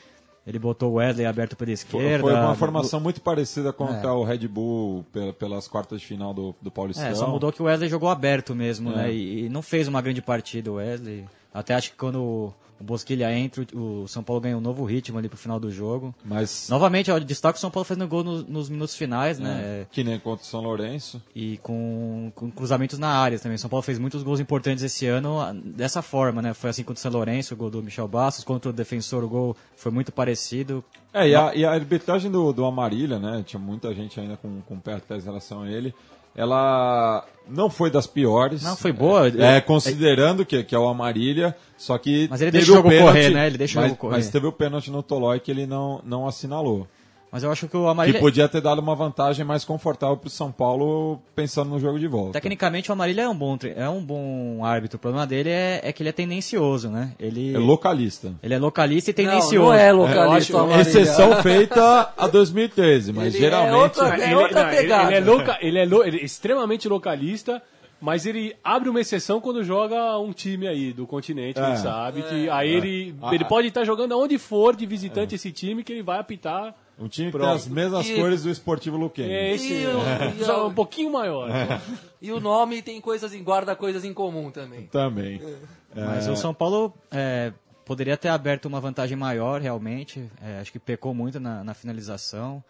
Ele botou o Wesley aberto pela esquerda. foi uma formação muito parecida com É. o Red Bull pela- pelas quartas de final do, do Paulistão. É, só mudou que o Wesley jogou aberto mesmo, É. né? E, e não fez uma grande partida o Wesley. Até acho que quando o, o Bosquilha entra, o São Paulo ganha um novo ritmo ali pro final do jogo. Mas Novamente, ó, destaque o São Paulo fazendo gol no- nos minutos finais, né? que nem contra o São Lourenço. E com, com cruzamentos na área também. São Paulo fez muitos gols importantes esse ano dessa forma, né? Foi assim contra o São Lourenço, o gol do Michel Bastos. Contra o Defensor, o gol foi muito parecido. É, e a, e a arbitragem do, do Amarília, né? Tinha muita gente ainda com, com pé atrás em relação a ele. Ela não foi das piores. Não, foi boa. É, considerando que, que é o Amarília, só que. Mas ele deixa o jogo pênalti, correr, né? Ele deixa o mas, jogo correr. Mas teve o pênalti no Tolói que ele não, não assinalou. Mas eu acho que o Que Amarília... podia ter dado uma vantagem mais confortável pro São Paulo pensando no jogo de volta. Tecnicamente o Amarília é um bom, é um bom árbitro. O problema dele é, é que ele é tendencioso, né? Ele É localista. Ele é localista e Não, tendencioso. não é eu localista, o Amarília. Exceção feita a 2013, mas Ele é geralmente. outra- É outra ele, pegada. ele é loca- ele é lo- ele é extremamente localista, mas ele abre uma exceção quando joga um time aí do continente, É. ele sabe que aí ele, Ah, ele ah. pode estar jogando aonde for de visitante esse time que ele vai apitar. Um time que Pronto. tem as mesmas E- cores do Esportivo Luquense. É esse, E é, só o- um pouquinho maior. E o nome tem coisas em guarda coisas em comum também. Também. Mas o São Paulo é, poderia ter aberto uma vantagem maior, realmente. É, acho que pecou muito na, na finalização.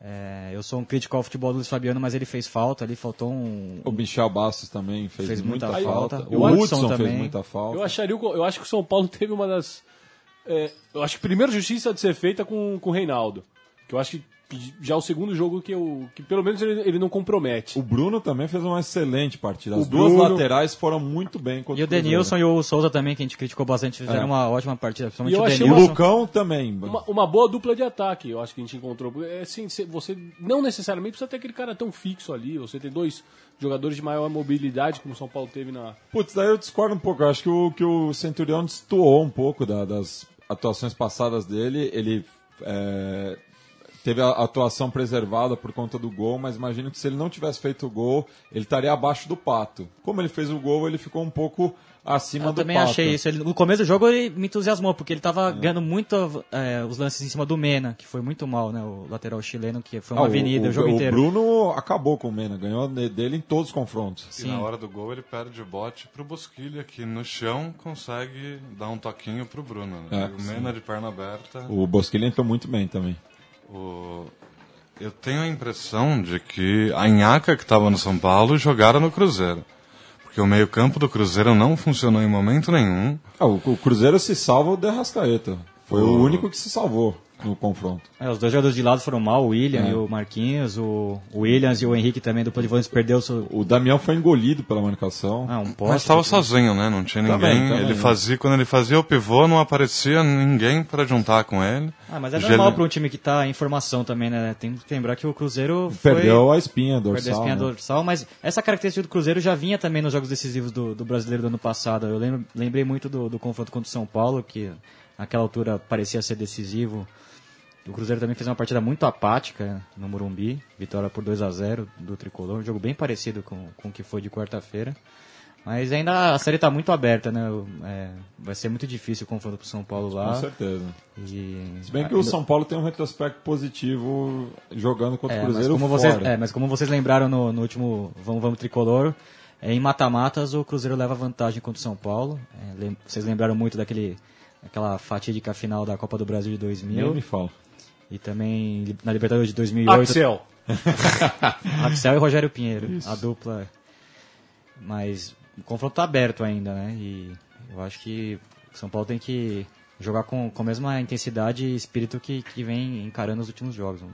É, eu sou um crítico ao futebol do Luiz Fabiano, mas ele fez falta ali, faltou um. O Michel Bastos também fez, Fez muita, muita falta. falta. O O Hudson Hudson fez também. muita falta. Eu, acharia, eu acho que o São Paulo teve uma das. é, eu acho que primeiro justiça de ser feita com, com o Reinaldo. Que eu acho que já é o segundo jogo que, eu, que pelo menos ele, ele não compromete. O Bruno também fez uma excelente partida. As O duas Bruno- laterais foram muito bem contra E o Cruzeiro. Denilson e o Souza também, que a gente criticou bastante, fizeram É. uma ótima partida. Principalmente E eu o achei E o Denilson. Lucão também. Uma, uma boa dupla de ataque, eu acho que a gente encontrou. É assim, cê- você não necessariamente precisa ter aquele cara tão fixo ali. Você tem dois jogadores de maior mobilidade, como o São Paulo teve na. Putz, daí eu discordo um pouco. Eu acho que o, que o Centurião destoou um pouco da- das atuações passadas dele. Ele é, teve a atuação preservada por conta do gol, mas imagino que se ele não tivesse feito o gol, ele estaria abaixo do Pato. Como ele fez o gol, ele ficou um pouco acima Eu do também Pato. achei isso. Ele- no começo do jogo ele me entusiasmou, porque ele tava ganhando muito é, os lances em cima do Mena, que foi muito mal, né? O lateral chileno, que foi uma Ah, avenida o, jogo o inteiro. Bruno acabou com o Mena, ganhou dele em todos os confrontos. E na hora do gol ele perde o bote pro Bosquilha, que no chão consegue dar um toquinho pro Bruno. Né? É, o Mena de perna aberta. O Bosquilha entrou muito bem também. O... Eu tenho a impressão de que a Inhaca que estava no São Paulo jogaram no Cruzeiro. Porque o meio-campo do Cruzeiro não funcionou em momento nenhum. Ah, o, o Cruzeiro se salva o De Arrascaeta. Foi o O- único que se salvou no confronto. É, os dois jogadores de lado foram mal, o William É. e o Marquinhos, o, Williams e o Henrique também, dupla de volantes, perdeu o seu... O Damião foi engolido pela marcação. Ah, um poste. Mas estava sozinho, né? Não tinha ninguém. Também, também. Ele fazia, quando ele fazia o pivô, não aparecia ninguém para juntar com ele. Ah, mas é Gele- normal para um time que tá em formação também, né? Tem que lembrar que o Cruzeiro foi... Perdeu a espinha dorsal. Perdeu a espinha né? dorsal, mas essa característica do Cruzeiro já vinha também nos jogos decisivos do, do brasileiro do ano passado. Eu lembro, lembrei muito do, do confronto contra o São Paulo, que naquela altura parecia ser decisivo. O Cruzeiro também fez uma partida muito apática no Morumbi, vitória por 2 a 0 do Tricolor, um jogo bem parecido com, com o que foi de quarta-feira. Mas ainda a série está muito aberta, né? É, vai ser muito difícil o confronto pro São Paulo lá. Com certeza. E... Se bem que o São Paulo tem um retrospecto positivo jogando contra É, o mas Cruzeiro como, fora. vocês, é, mas como vocês lembraram no, no último Vamos Vamos Tricolor, é, em mata-matas o Cruzeiro leva vantagem contra o São Paulo. É, vocês lembraram muito daquele, aquela fatídica final da Copa do Brasil de Nem 2000 me fala. E também na Libertadores de 2008. Axel. Axel e Rogério Pinheiro, a dupla. Mas o confronto tá aberto ainda, né? E eu acho que o São Paulo tem que jogar com, com a mesma intensidade e espírito que, que vem encarando os últimos jogos. Né?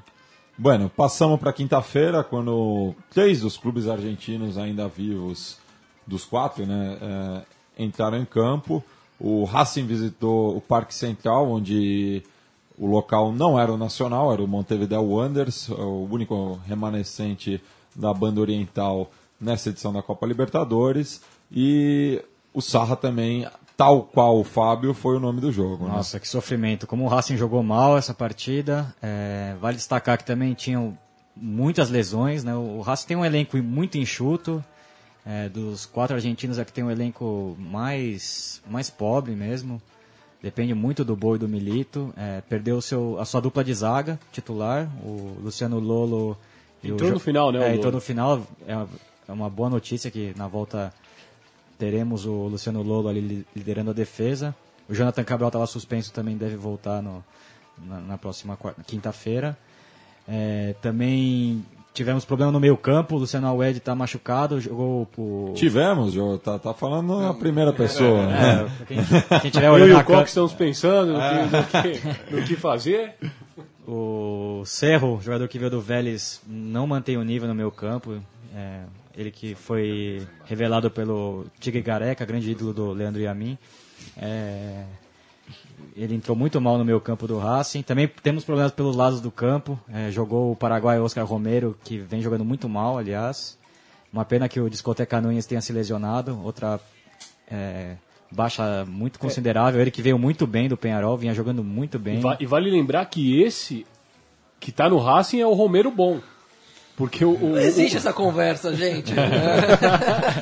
Bueno, passamos para quinta-feira, quando três dos clubes argentinos ainda vivos, dos quatro, né, é, entraram em campo. O Racing visitou o Parque Central, onde o local não era o Nacional, era o Montevideo Wanderers, o único remanescente da banda oriental nessa edição da Copa Libertadores. E o Sarra também, tal qual o Fábio, foi o nome do jogo. né? Nossa, que sofrimento. Como o Racing jogou mal essa partida, é, vale destacar que também tinham muitas lesões. Né? O Racing tem um elenco muito enxuto. é, dos quatro argentinos é que tem um elenco mais, mais pobre mesmo. Depende muito do Boi e do Milito. É, perdeu seu, a sua dupla de zaga titular, o Luciano Lolo. e o Entrou no final, né, É, entrou no final. É, é uma boa notícia que na volta teremos o Luciano Lolo ali li- liderando a defesa. O Jonathan Cabral estava suspenso também, deve voltar no, na, na próxima quinta-feira. É, também tivemos problema no meio campo, o Luciano Alwed está machucado, jogou por... Tivemos, Jô, tá, tá falando na primeira pessoa. né? É, quem, quem tiver Eu e o Cox estamos pensando no que, no que- no que fazer. O Cerro, jogador que veio do Vélez, não mantém o nível no meio campo. É, ele que foi revelado pelo Tigre Gareca, grande ídolo do Leandro Yamin. É, ele entrou muito mal no meio campo do Racing. Também temos problemas pelos lados do campo. É, jogou o Paraguai Oscar Romero, que vem jogando muito mal, aliás. Uma pena que o Discoteca Nunes tenha se lesionado. Outra é, baixa muito considerável. Ele que veio muito bem do Penharol, vinha jogando muito bem. E, va- e vale lembrar que esse que tá no Racing é o Romero bom. Porque o, o- Não existe essa conversa, gente.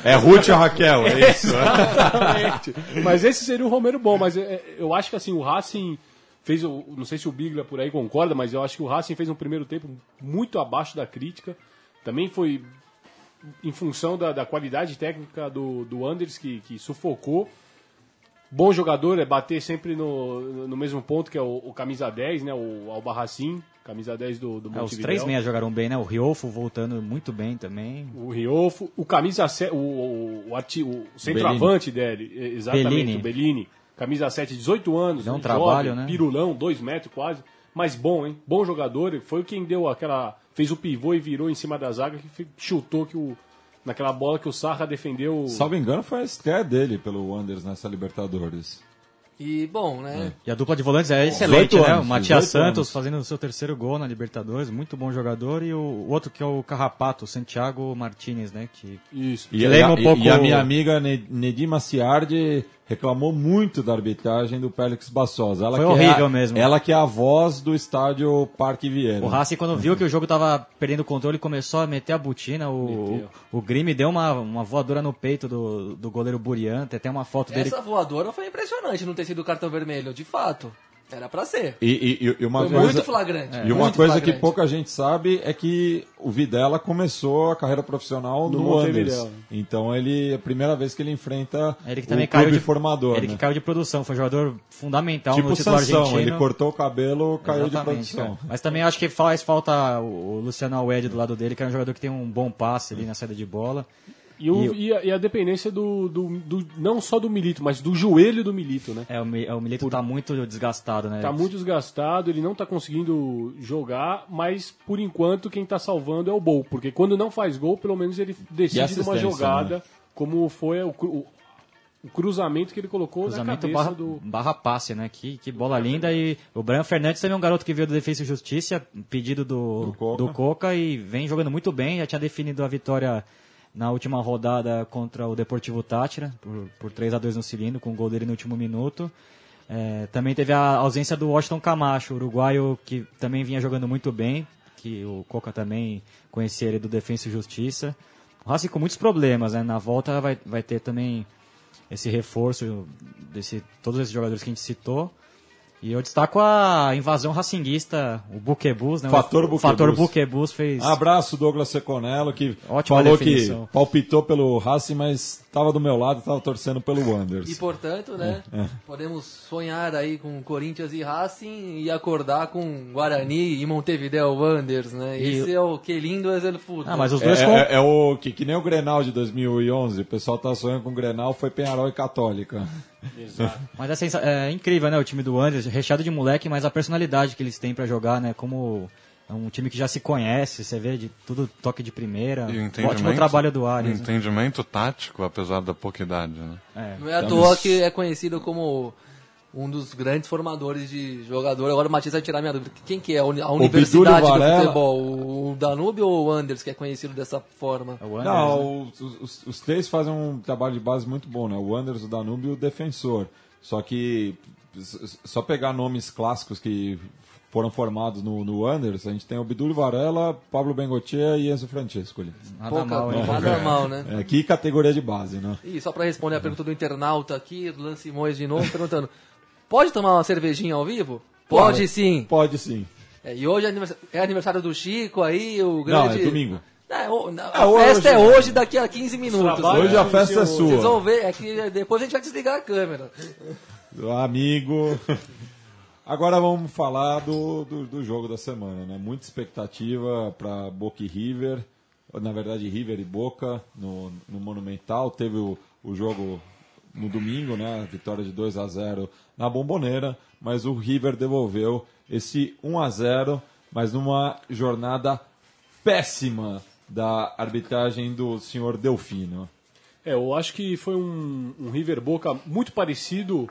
É Ruth e a Raquel, é isso. Exatamente. Mas esse seria o Romero bom. Mas é, eu acho que assim, o Racing fez. o- Não sei se o Bigla por aí concorda, mas eu acho que o Racing fez um primeiro tempo muito abaixo da crítica. Também foi em função da, da qualidade técnica do, do Anders, que, que sufocou. Bom jogador é bater sempre no, no mesmo ponto, que é o, o camisa 10, né? O Albarracin, camisa 10 do, do É, os três meias jogaram bem, né? O Riolfo voltando muito bem também. O Riofo, o camisa 7, o, o, o, arti- o centroavante dele, exatamente, Bellini. o Bellini. Camisa 7, 18 anos, Deu um jovem, trabalho, né? pirulão, 2 metros quase, mas bom, hein? Bom jogador, foi quem deu aquela, fez o pivô e virou em cima da zaga, que chutou que o, naquela bola que o Sarra defendeu. Salvo engano, foi a estreia dele pelo Wanderers nessa Libertadores. E, bom, né? E a dupla de volantes é excelente, 18 né? anos, o Matias 18 Santos anos. fazendo o seu terceiro gol na Libertadores, muito bom jogador. E o, o outro que é o Carrapato, o Santiago Martinez, né? Que Isso. Que e lembra a, um pouco- e a minha amiga Ne- Nedima Ciardi reclamou muito da arbitragem do Félix Bassosa. Ela Foi que é horrível a- mesmo. Ela que é a voz do estádio Parque Vieira. O Racing, quando viu que o jogo tava perdendo o controle, começou a meter a botina. O, o, o Grime deu uma, uma voadora no peito do, do goleiro Burian. Tem até uma foto dele. Essa voadora foi impressionante não ter sido cartão vermelho, de fato. Era pra ser. E, e- e uma Foi coisa, muito flagrante. E uma coisa que flagrante. pouca gente sabe é que o Videla começou a carreira profissional no, No. Montevideo. Então ele é a primeira vez que ele enfrenta Ele que o também clube caiu de formador. Ele né? que caiu de produção, foi um jogador fundamental Tipo no o título Sansão, argentino. ele cortou o cabelo, caiu de Exatamente, produção. cara. Mas também acho que faz falta o o Luciano Alwed do lado dele, que é um jogador que tem um bom passe ali na saída de bola. E, o- E o- e a, e a dependência do, do, do- não só do Milito, mas do joelho do Milito, né? É, o, é, o Milito tá muito desgastado, né? Tá muito desgastado, ele não tá conseguindo jogar, mas por enquanto quem tá salvando é o Bol, porque quando não faz gol, pelo menos ele decide numa assistência, jogada, né? como foi o, o- o cruzamento que ele colocou Cruzamento na cabeça barra, do. barra passe, né? Que, que bola linda. E o Brian Fernandes também é um garoto que veio do Defesa e Justiça, pedido do, Do Coca. do Coca, e vem jogando muito bem. Já tinha definido a vitória na última rodada contra o Deportivo Tátira, por, por 3 a 2 no cilindro, com o gol dele no último minuto. É, também teve a ausência do Washington Camacho, uruguaio que também vinha jogando muito bem, que o Coca também conhecia ele do Defesa e Justiça. O Racing com muitos problemas, né? Na volta vai, vai ter também esse reforço desse todos esses jogadores que a gente citou E eu destaco a invasão racinguista, o Buquebus, né? Fator Buquebus. Fator Buquebus fez. Abraço, Douglas Seconello, que Ótima falou definição. que palpitou pelo Racing, mas estava do meu lado, estava torcendo pelo Wanderers. E portanto, né, É, podemos sonhar aí com Corinthians e Racing e acordar com Guarani e Montevideo Wanderers, né? E- Esse é o que lindo é o futuro. Ah, mas os É, dois com... é- é o que, que nem o Grenal de 2011, o pessoal tá sonhando com o Grenal, foi Penharol e Católica. Exato. Mas é, sensa- é incrível, né? O time do Wanderers, recheado de moleque, mas a personalidade que eles têm pra jogar, né? Como é um time que já se conhece, você vê de tudo toque de primeira. E Ótimo trabalho do o Arias. né? entendimento tático, apesar da pouca idade, né? É. Não é à toa que é conhecido como um dos grandes formadores de jogador. Agora o Matias vai tirar minha dúvida. Quem que é? A uni- a universidade do futebol? O Danúbio ou o Anders, que é conhecido dessa forma? É o Wanderers, né? Não, os, os- os três fazem um trabalho de base muito bom, né? O Wanderers, o Danúbio e o Defensor. Só que, só pegar nomes clássicos que foram formados no, no Wanderers, a gente tem o Bidulio Varela, Pablo Bengotia e Enzo Francesco ali. Nada Pouca- mal, hein? nada mal, né? É, que categoria de base, né? E só pra responder a pergunta do internauta aqui, Lan Simões de novo, perguntando: pode tomar uma cervejinha ao vivo? Pode Pode. sim. Pode sim. É, e hoje é aniversário, é aniversário do Chico aí, o Não, grande. é domingo. É, o- a É, hoje- festa é hoje, daqui a 15 minutos. Trabalho Hoje a é festa é seu- Vocês vão sua. ver, é que depois a gente vai desligar a câmera. Amigo. Agora vamos falar do, do, do jogo da semana, né? Muita expectativa para Boca e River. Na verdade, River e Boca no, no Monumental. Teve o, o jogo no domingo, né? Vitória de 2 a 0 na Bomboneira. Mas o River devolveu esse 1 a 0 mas numa jornada péssima da arbitragem do senhor Delfino. É, eu acho que foi um, um River Boca muito parecido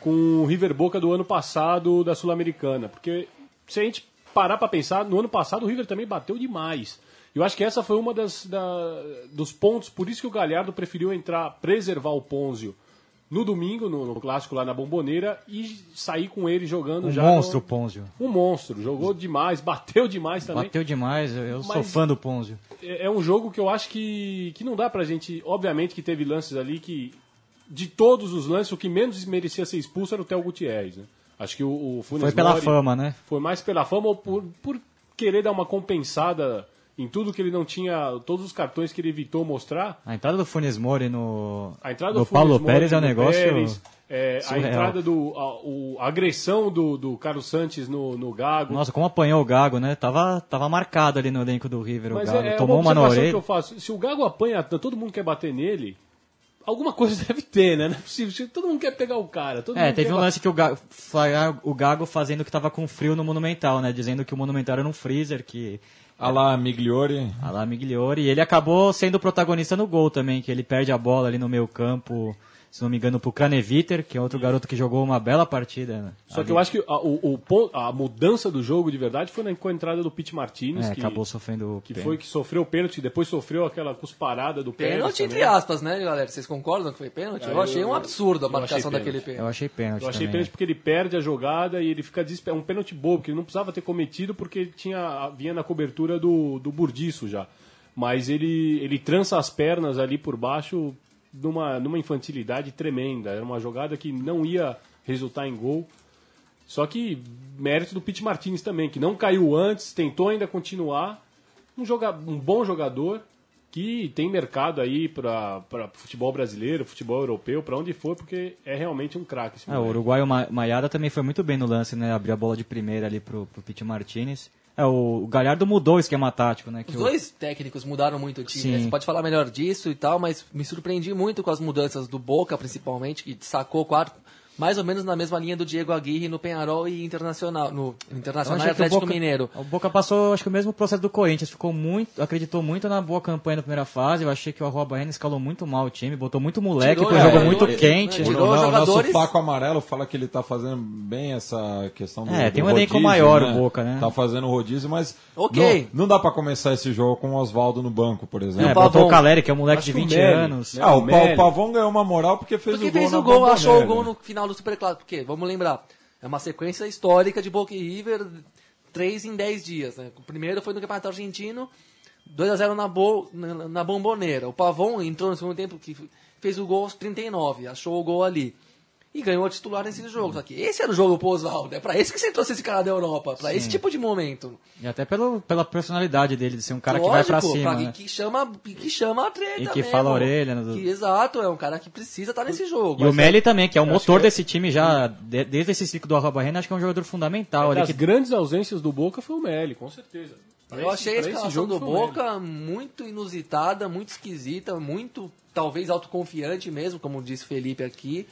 com o River Boca do ano passado da Sul-Americana. Porque se a gente parar para pensar, no ano passado o River também bateu demais. Eu acho que essa foi uma das da- dos pontos, por isso que o Galhardo preferiu entrar, preservar o Ponzio no domingo, no, no clássico lá na Bomboneira, e sair com ele jogando Um já. monstro, no- Ponzio. Um monstro, jogou demais, bateu demais também. Bateu demais, eu, eu sou Mas- fã do Ponzio. É é um jogo que eu acho que, que não dá pra gente. Obviamente que teve lances ali que. De todos os lances, o que menos merecia ser expulso era o Theo Gutierrez. Né? Acho que o, o Funes Foi pela Mori fama, né? Foi mais pela fama ou por, por querer dar uma compensada em tudo que ele não tinha. Todos os cartões que ele evitou mostrar. A entrada do Funes Mori no, A entrada do do Paulo Mori, Pérez é um negócio... Pérez, é, a entrada do. A, o- a agressão do, do Carlos Santos no, no Gago. Nossa, como apanhou o Gago, né? Tava, tava marcado ali no elenco do River, Mas o Gago. é, é Tomou uma uma na observação que orelha. eu faço. Se o Gago apanha, todo mundo quer bater nele, alguma coisa deve ter, né? Não é possível. Todo mundo quer pegar o cara. É, teve um lance que o Gago, o Gago fazendo que tava com frio no Monumental, né? Dizendo que o Monumental era um freezer, que... A lá, Migliori. A lá Migliori. E ele acabou sendo protagonista no gol também, que ele perde a bola ali no meio campo, se não me engano, pro Craneviter, que é outro garoto que jogou uma bela partida. né? Só que eu acho que a, o, o a mudança do jogo de verdade foi na, com a entrada do Pete Martinez, É, que, acabou sofrendo o que pênalti. foi que sofreu o pênalti, depois sofreu aquela cusparada do pênalti. Pênalti entre aspas, né, galera? Vocês concordam que foi pênalti? Eu Ah, achei eu- um absurdo a eu marcação pênalti. daquele Eu pênalti. achei pênalti Eu achei também. pênalti porque ele perde a jogada e ele fica desesperado. É um pênalti bobo, que ele não precisava ter cometido porque tinha, vinha na cobertura do, do Burdiço já. Mas ele, ele trança as pernas ali por baixo numa, numa infantilidade tremenda. Era uma jogada que não ia resultar em gol. Só que mérito do Pete Martinez também, que não caiu antes, tentou ainda continuar. Um, joga, um bom jogador que tem mercado aí para futebol brasileiro, futebol europeu, para onde for, porque é realmente um craque. É, o uruguaio Ma- Maiada também foi muito bem no lance, né? Abriu a bola de primeira ali pro, pro Pete Martinez. É, o, Galhardo mudou o esquema tático, né? Os o- dois técnicos mudaram muito o time. Sim. né? Você pode falar melhor disso e tal, mas me surpreendi muito com as mudanças do Boca, principalmente, que sacou quatro, mais ou menos na mesma linha do Diego Aguirre no Penharol e Internacional, no Internacional e o Atlético Boca- Mineiro. O Boca passou, acho que o mesmo processo do Corinthians, ficou muito, acreditou muito na boa campanha na primeira fase. Eu achei que o Arroba Baiana escalou muito mal o time, botou muito moleque, Tirou um jogo jogadores, muito né? quente. Tirou O jogadores- nosso Flaco Amarelo fala que ele tá fazendo bem essa questão do É, tem um elenco maior o Boca, né? Tá fazendo rodízio, mas Ok. não, não dá pra começar esse jogo com o Oswaldo no banco, por exemplo. É, o Pavão? botou o Caleri, que é um moleque Acho de que o 20 Meli, anos. né? Ah, o, o Meli. o Pavão ganhou uma moral porque fez Porque o gol fez o gol, achou o gol no final do Superclássico. Porque, vamos lembrar, é uma sequência histórica de Boca e River, 3 em 10 dias. Né? O primeiro foi no Campeonato Argentino, 2x0 na, bo, na, na Bomboneira. O Pavão entrou no segundo tempo, que fez o gol aos 39, achou o gol ali. E ganhou a titular nesse jogo. Só que esse era o jogo pro Oswaldo. É pra esse que você trouxe esse cara da Europa, pra esse tipo de momento. E até pelo, pela personalidade dele, de ser um cara que vai pra Lógico, cima. pra- né? que, chama, que chama a treta E que mesmo. fala a orelha, né, do- Que, exato, é um cara que precisa estar nesse jogo. E o Mas Meli também, que é o motor que é- desse time já, de- desde esse ciclo do Alba Barrena, acho que é um jogador fundamental. ali Das que grandes ausências do Boca foi o Meli, com certeza. Pra Eu esse- achei a escalação jogo do. Boca muito inusitada, muito esquisita, muito, talvez, autoconfiante mesmo, como disse o Felipe aqui.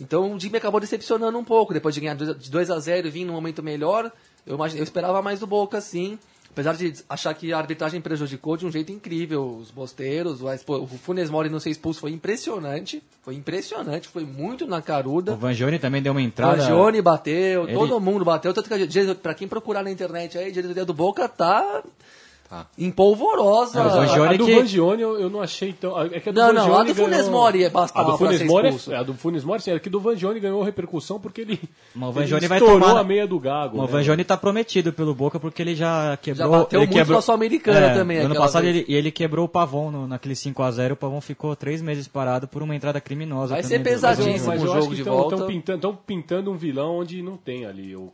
Então o time acabou decepcionando um pouco. Depois de ganhar de 2 a 0 e vir num momento melhor, eu, imagi- eu esperava mais do Boca, sim. Apesar de achar que a arbitragem prejudicou de um jeito incrível os bosteiros, o, o Funes Mori não ser expulso foi impressionante. Foi impressionante, foi muito na o caruda. Vanjoni também deu uma O entrada. Angione bateu, Ele- todo mundo bateu. Tanto que, pra quem procurar na internet aí, a diretoria do Boca tá, Tá. em polvorosa. É, A, Vangione a do que- Vangione eu, eu não achei tão. É que a do Não, não, a Vangione do Funes ganhou- Mori bastava A do Funes Mori, expulso. é, a do Funes Mori, sim, a que do Vangione ganhou repercussão porque ele, Mas o ele Vangione vai estourou tomar- a meia do Gago. O né? Vanjoni tá prometido pelo Boca porque ele já quebrou. Já bateu ele muito quebrou, na Sul-Americana É, também, no Ano passado vez. ele, e ele quebrou o Pavon no, naquele 5x0. O Pavon ficou três meses parado por uma entrada criminosa. Vai ser do- pesadinho. Mas eu, mas o jogo de estão volta. pintando, tão pintando um vilão onde não tem ali. O,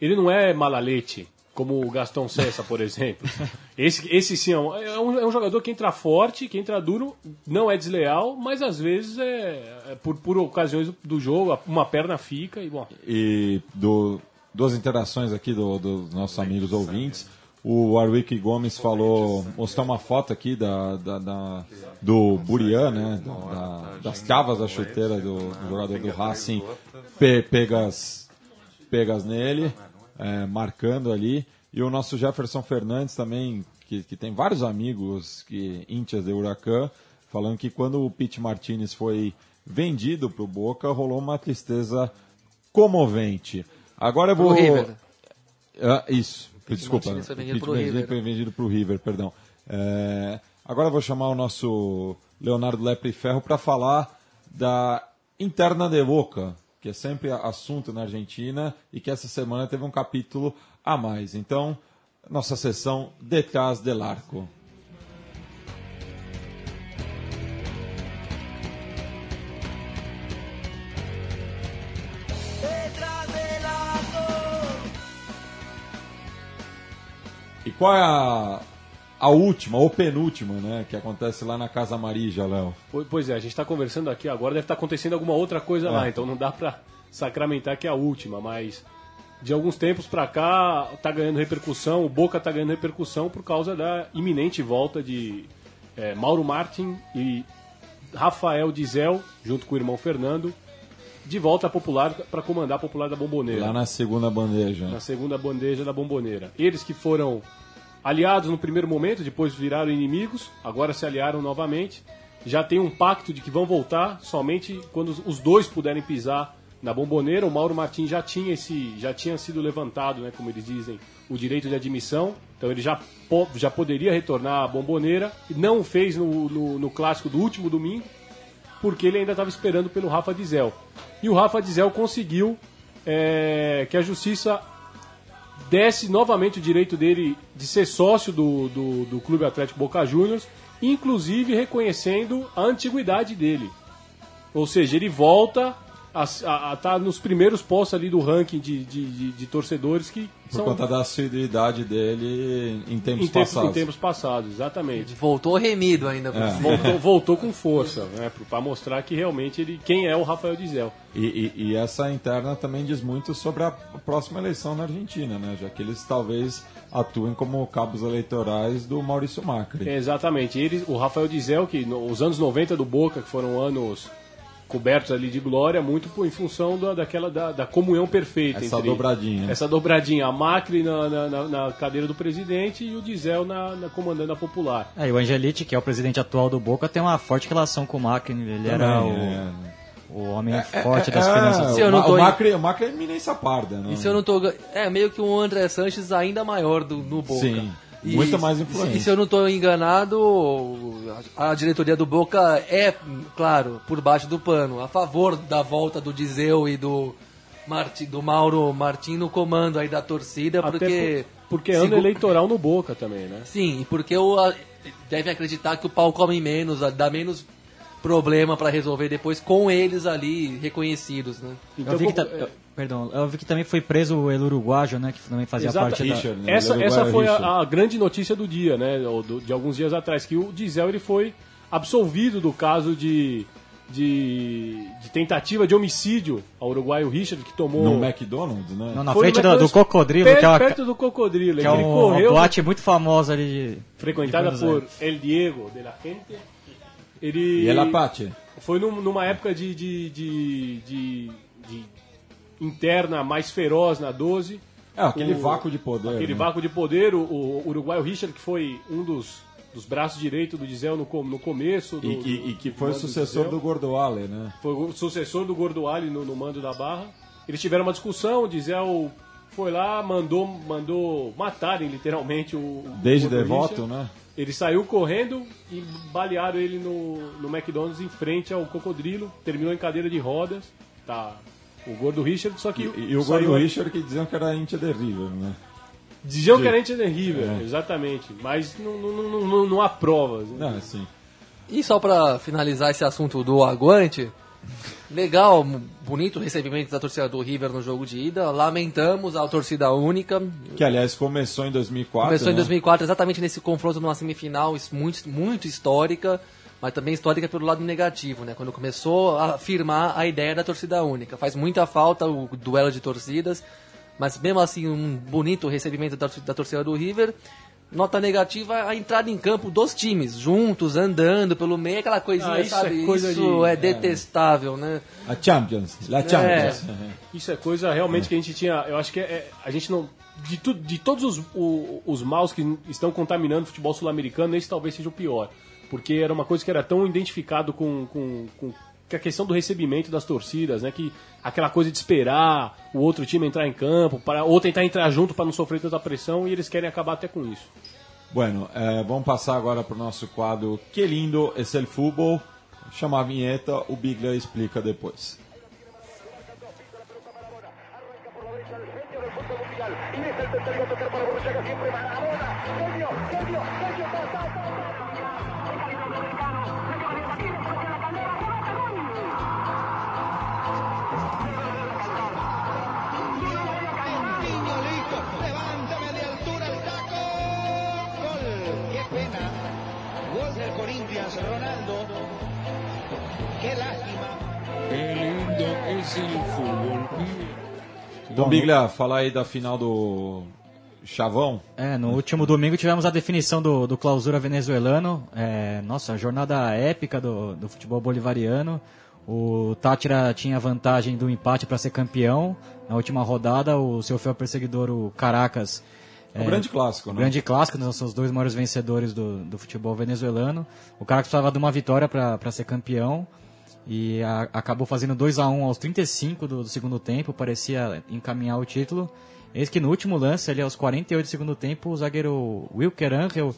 ele não é malalete, como o Gastão Cessa, por exemplo. Esse, esse sim é um, é um- é um jogador que entra forte, que entra duro, não é desleal, mas às vezes é, é por, por ocasiões do jogo, uma perna fica e bom. E do, duas interações aqui do- dos nossos amigos ouvintes. O Warwick Gomes falou, mostrou uma foto aqui da, da- da- do Burian, né? da- da- das cavas da chuteira do, do jogador do Racing, pe- pegas, pegas nele, é, marcando ali. E o nosso Jefferson Fernandes também, que, que tem vários amigos que íntias de Huracan, falando que quando o Pete Martinez foi vendido para o Boca, rolou uma tristeza comovente. Agora eu vou. River. Ah, isso, desculpa. Martinez foi vendido Pete pro Martinez River. foi vendido pro River, perdão. É, agora eu vou chamar o nosso Leonardo Lepre Ferro para falar da interna de Boca, que é sempre assunto na Argentina e que essa semana teve um capítulo a mais. Então, nossa sessão Detrás del Arco. E qual é a, a última, ou penúltima, né, que acontece lá na Casa Marija, Léo? Po- Pois é, a gente está conversando aqui agora, deve estar acontecendo alguma outra coisa lá, então não dá para sacramentar que é a última, mas de alguns tempos para cá tá ganhando repercussão, o Boca tá ganhando repercussão por causa da iminente volta de eh, Mauro Martin e Rafael Dizel, junto com o irmão Fernando, de volta à Popular para comandar a Popular da Bomboneira Lá na segunda bandeja. na segunda bandeja da bomboneira. Eles que foram aliados no primeiro momento, depois viraram inimigos, agora se aliaram novamente. Já tem um pacto de que vão voltar somente quando os- dois puderem pisar na bomboneira. O Mauro Martins já tinha esse, já tinha sido levantado, né, como eles dizem, o direito de admissão. Então ele já, po- já poderia retornar à bomboneira. Não o fez no, no, no clássico do último domingo porque ele ainda estava esperando pelo Rafa Dizel. E o Rafa Dizel conseguiu é, que a justiça desse novamente o direito dele de ser sócio do, do, do Clube Atlético Boca Juniors, inclusive reconhecendo a antiguidade dele. Ou seja, ele volta a estar nos primeiros postos ali do ranking de, de, de- de torcedores que Por são conta da assiduidade dele em tempos em tempos, passados. em tempos passados, exatamente. Voltou remido ainda. por cima. Voltou, voltou com força, né, para mostrar que realmente ele quem é o Rafael Dizel. E, e- e essa interna também diz muito sobre a próxima eleição na Argentina, né? Já que eles talvez atuem como cabos eleitorais do Maurício Macri. Exatamente. Ele, o Rafael Dizel, que no- os anos 90 do Boca, que foram anos cobertos ali de glória, muito por- em função da, daquela da, da comunhão perfeita. Essa entre- dobradinha. Essa dobradinha. A Macri na, na- na- na cadeira do presidente e o Dizel na, na comandando a popular. É, e o Angelite, que é o presidente atual do Boca, tem uma forte relação com o Macri. Ele era o, Também, é. o homem forte das É, finanças. Eu o, não tô o em- Macri, o Macri é eminência parda, né? E se eu não tô. É meio que um André Sanches ainda maior do, no Boca. Sim, E- muito mais influente. E se eu não estou enganado, a, diretoria do Boca é, claro, por baixo do pano, a favor da volta do Dizeu e do, Marti, do Mauro Martim no comando aí da torcida, Até porque. por- porque é ano segu- eleitoral no Boca também, né? Sim, e porque o, a, devem acreditar que o pau come menos, a- dá menos problema para resolver depois com eles ali reconhecidos, né? Então, eu vi que como- ta- eu- perdão, eu vi que também foi preso o El Uruguayo, né? Que também fazia Exata- parte da... Richard, né? Essa, essa Uruguai foi a, a grande notícia do dia, né? do- de alguns dias atrás, que o Diesel ele foi absolvido do caso de, de, de tentativa de homicídio ao uruguaio Richard, que tomou. No McDonald's, né? Não, na Foi frente do, do Cocodrilo, perto, que é uma, perto do Cocodrilo. que é ele um- correu, uma boate muito famosa ali de... frequentada de por El Diego de la Gente. Ele E ela Apache. foi num- numa época de, de, de, de- de interna mais feroz na 12. É, aquele O- vácuo de poder. Aquele né? vácuo de poder, o, o uruguaio Richard, que foi um dos, dos braços direitos do Diesel no, no começo. Do, E, e- e que foi o do sucessor Diesel. do Gordoale, né? Foi o sucessor do Gordoali no, no mando da barra. Eles tiveram uma discussão, o Diesel foi lá, mandou, mandou matarem literalmente o. Desde o devoto, né? Ele saiu correndo e balearam ele no, no McDonald's em frente ao Cocodrilo. Terminou em cadeira de rodas. Tá. O Gordo Richard, só que. E, e o Gordo Richard que diziam que era Intia de River, né? Diziam Sim. que era Ente de River, É. exatamente. Mas não, não, não, não, não há provas. né? Não, assim. E só para finalizar esse assunto do aguante, legal, bonito o recebimento da torcida do River no jogo de ida. Lamentamos a torcida única. Que aliás começou em 2004. Começou em né? 2004 exatamente nesse confronto numa semifinal muito, muito histórica, mas também histórica pelo lado negativo, né? Quando começou a afirmar a ideia da torcida única. Faz muita falta o duelo de torcidas, mas mesmo assim um bonito recebimento da, da torcida do River. Nota negativa a entrada em campo dos times, juntos, andando pelo meio, aquela coisinha, Ah, isso sabe? é coisa isso de- é detestável, né? A Champions. La Champions. Isso é coisa realmente que a gente tinha. Eu acho que é, é- a gente não. De, tu, de todos os, o- os maus que estão contaminando o futebol sul-americano, esse talvez seja o pior. Porque era uma coisa que era tão identificado com, com, com que a questão do recebimento das torcidas, né? Que aquela coisa de esperar o outro time entrar em campo, para, ou tentar entrar junto para não sofrer tanta pressão, e eles querem acabar até com isso. Bueno, eh, vamos passar agora para o nosso quadro Que lindo es el fútbol. Chama a vinheta, o Biglia explica depois. Então, Biglia, fala aí da final do Chavão. É, no último domingo tivemos a definição do, do clausura venezuelano. É, nossa, jornada épica do, do futebol bolivariano. O Tátira tinha vantagem do empate para ser campeão. Na última rodada, o seu fiel perseguidor, o Caracas. É um grande clássico, né? grande clássico, né, são os dois maiores vencedores do, do futebol venezuelano. O Caracas precisava de uma vitória para ser campeão. E a- acabou fazendo 2 a 1 aos 35 do, do segundo tempo, parecia encaminhar o título. Eis que no último lance, ali aos 48 do segundo tempo, o zagueiro Wilker Angel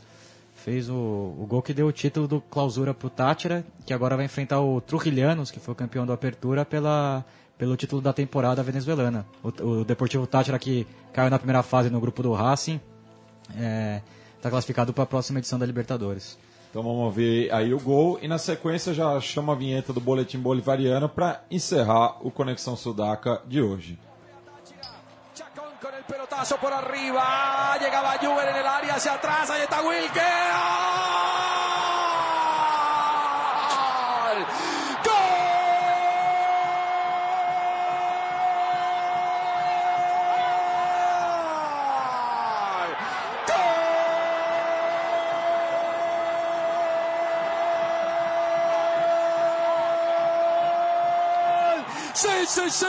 fez o, o gol que deu o título do clausura pro Tátira, que agora vai enfrentar o Trujilhanos, que foi o campeão da apertura, pela, pelo título da temporada venezuelana. O, o Deportivo Tátira, que caiu na primeira fase no grupo do Racing, está classificado para a próxima edição da Libertadores. Então vamos ver aí o gol e na sequência já chama a vinheta do Boletim Bolivariano para encerrar o Conexão Sudaca de hoje. Pelotazo por arriba. Llegaba en el área está. ¡Gol! Sí, sí, sí.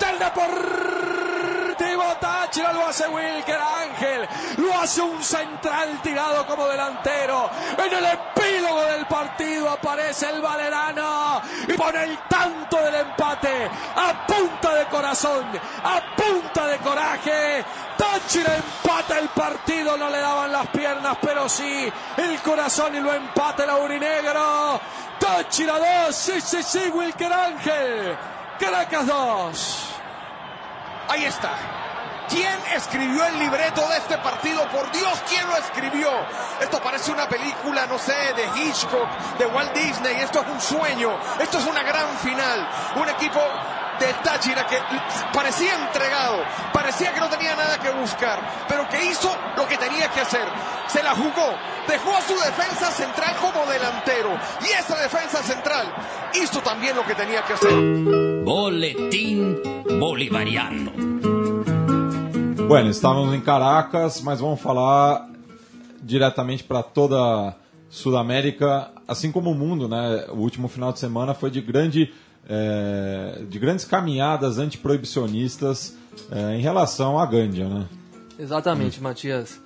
Del Deportivo Táchira lo hace Wilker Ángel. Lo hace un central tirado como delantero. En el epílogo del partido aparece el Valerano y pone el tanto del empate. A punta de corazón, a punta de coraje. Táchira empata el partido, no le daban las piernas, pero sí el corazón y lo empata el aurinegro. Táchira 2, sí, sí, sí, Wilker Ángel. Caracas 2. Ahí está. ¿Quién escribió el libreto de este partido? Por Dios, ¿quién lo escribió? Esto parece una película, no sé, de Hitchcock, de Walt Disney. Esto es un sueño. Esto es una gran final. Un equipo de Táchira que parecía entregado, parecía que no tenía nada que buscar, pero que hizo lo que tenía que hacer. Se la jugó, dejó a su defensa central como delantero y esa defensa central hizo también lo que tenía que hacer. Boletim Bolivariano. Bueno, estávamos em Caracas, mas vamos falar diretamente para toda Sudamérica, assim como o mundo, né? O último final de semana foi de grande é, de grandes caminhadas antiproibicionistas é, em relação à Gândia, né? Exatamente, Matias.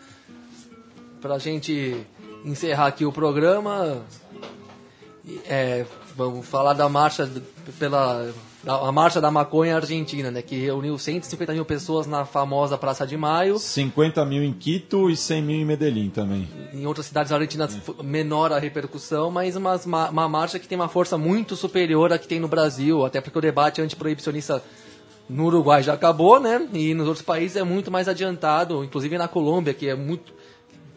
Para a gente encerrar aqui o programa, é, vamos falar da marcha pela a marcha da maconha argentina, né, que reuniu 150 mil pessoas na famosa Praça de Maio. 50 mil em Quito e 100 mil em Medellín também. Em outras cidades argentinas f- menor a repercussão, mas uma, uma, uma marcha que tem uma força muito superior à que tem no Brasil, até porque o debate antiproibicionista no Uruguai já acabou, né? E nos outros países é muito mais adiantado, inclusive na Colômbia, que é muito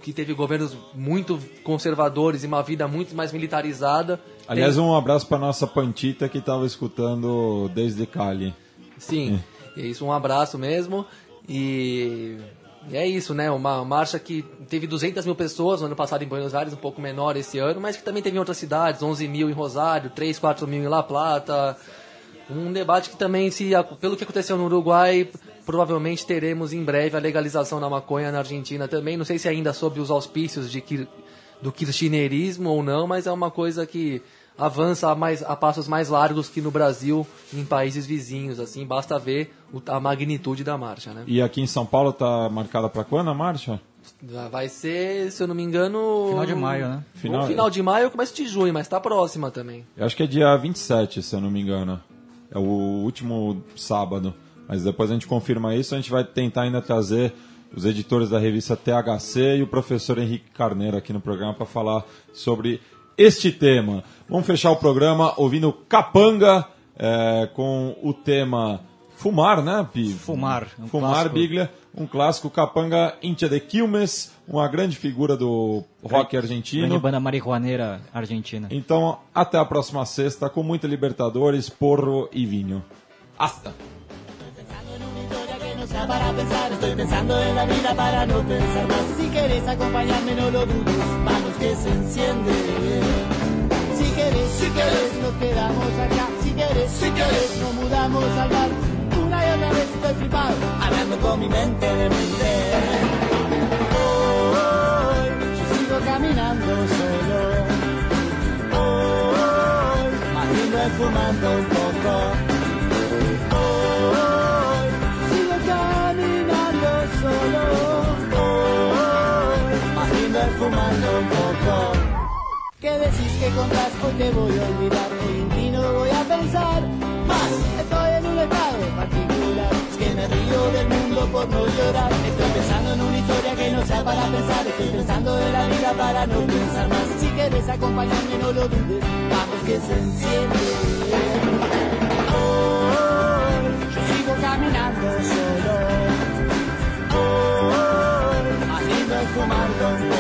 que teve governos muito conservadores e uma vida muito mais militarizada. Aliás, um abraço para nossa Pantita que estava escutando desde Cali. Sim, é isso, um abraço mesmo. E é isso, né? Uma marcha que teve 200 mil pessoas no ano passado em Buenos Aires, um pouco menor esse ano, mas que também teve em outras cidades, 11 mil em Rosário, 3, 4 mil em La Plata. Um debate que também, se pelo que aconteceu no Uruguai, provavelmente teremos em breve a legalização da maconha na Argentina também. Não sei se ainda sob os auspícios de, do kirchnerismo ou não, mas é uma coisa que avança a, mais, a passos mais largos que no Brasil, em países vizinhos. Assim, basta ver o- a magnitude da marcha, né? E aqui em São Paulo tá marcada para quando a marcha? Já Vai ser, se eu não me engano... Final de maio, né? Final- Final, final de maio ou começo de junho, mas tá próxima também. Eu acho que é dia 27, se eu não me engano. É o último sábado. Mas depois a gente confirma isso. A gente vai tentar ainda trazer os editores da revista THC e o professor Henrique Carneiro aqui no programa para falar sobre este tema. Vamos fechar o programa ouvindo Capanga é, com o tema Fumar, né, Pi? Fumar, um Fumar, clássico. Biglia. Um clássico Capanga Intia de Quilmes, uma grande figura do rock argentino. Grande banda marihuaneira argentina. Então, até a próxima sexta, com muita Libertadores, porro e vinho. Hasta! Para pensar, estoy pensando en la vida para no pensar más. Si querés acompañarme, no lo dudes, manos que se enciende. Si querés, si querés, nos quedamos acá. Si querés, si querés, nos mudamos al bar. Una y otra vez estoy flipado, hablando con mi mente de mente. Hoy, yo sigo caminando solo. Hoy, es fumando un decís que? Hoy te voy a olvidar, hoy en ti no voy a pensar más. Estoy en un estado particular, es que me río del mundo por no llorar. Estoy pensando en una historia que no sea para pensar, estoy pensando en la vida para no pensar más. Si quieres acompañarme, no lo dudes, vamos que se enciende. Hoy, yo sigo caminando solo. Hoy, más lindo es fumando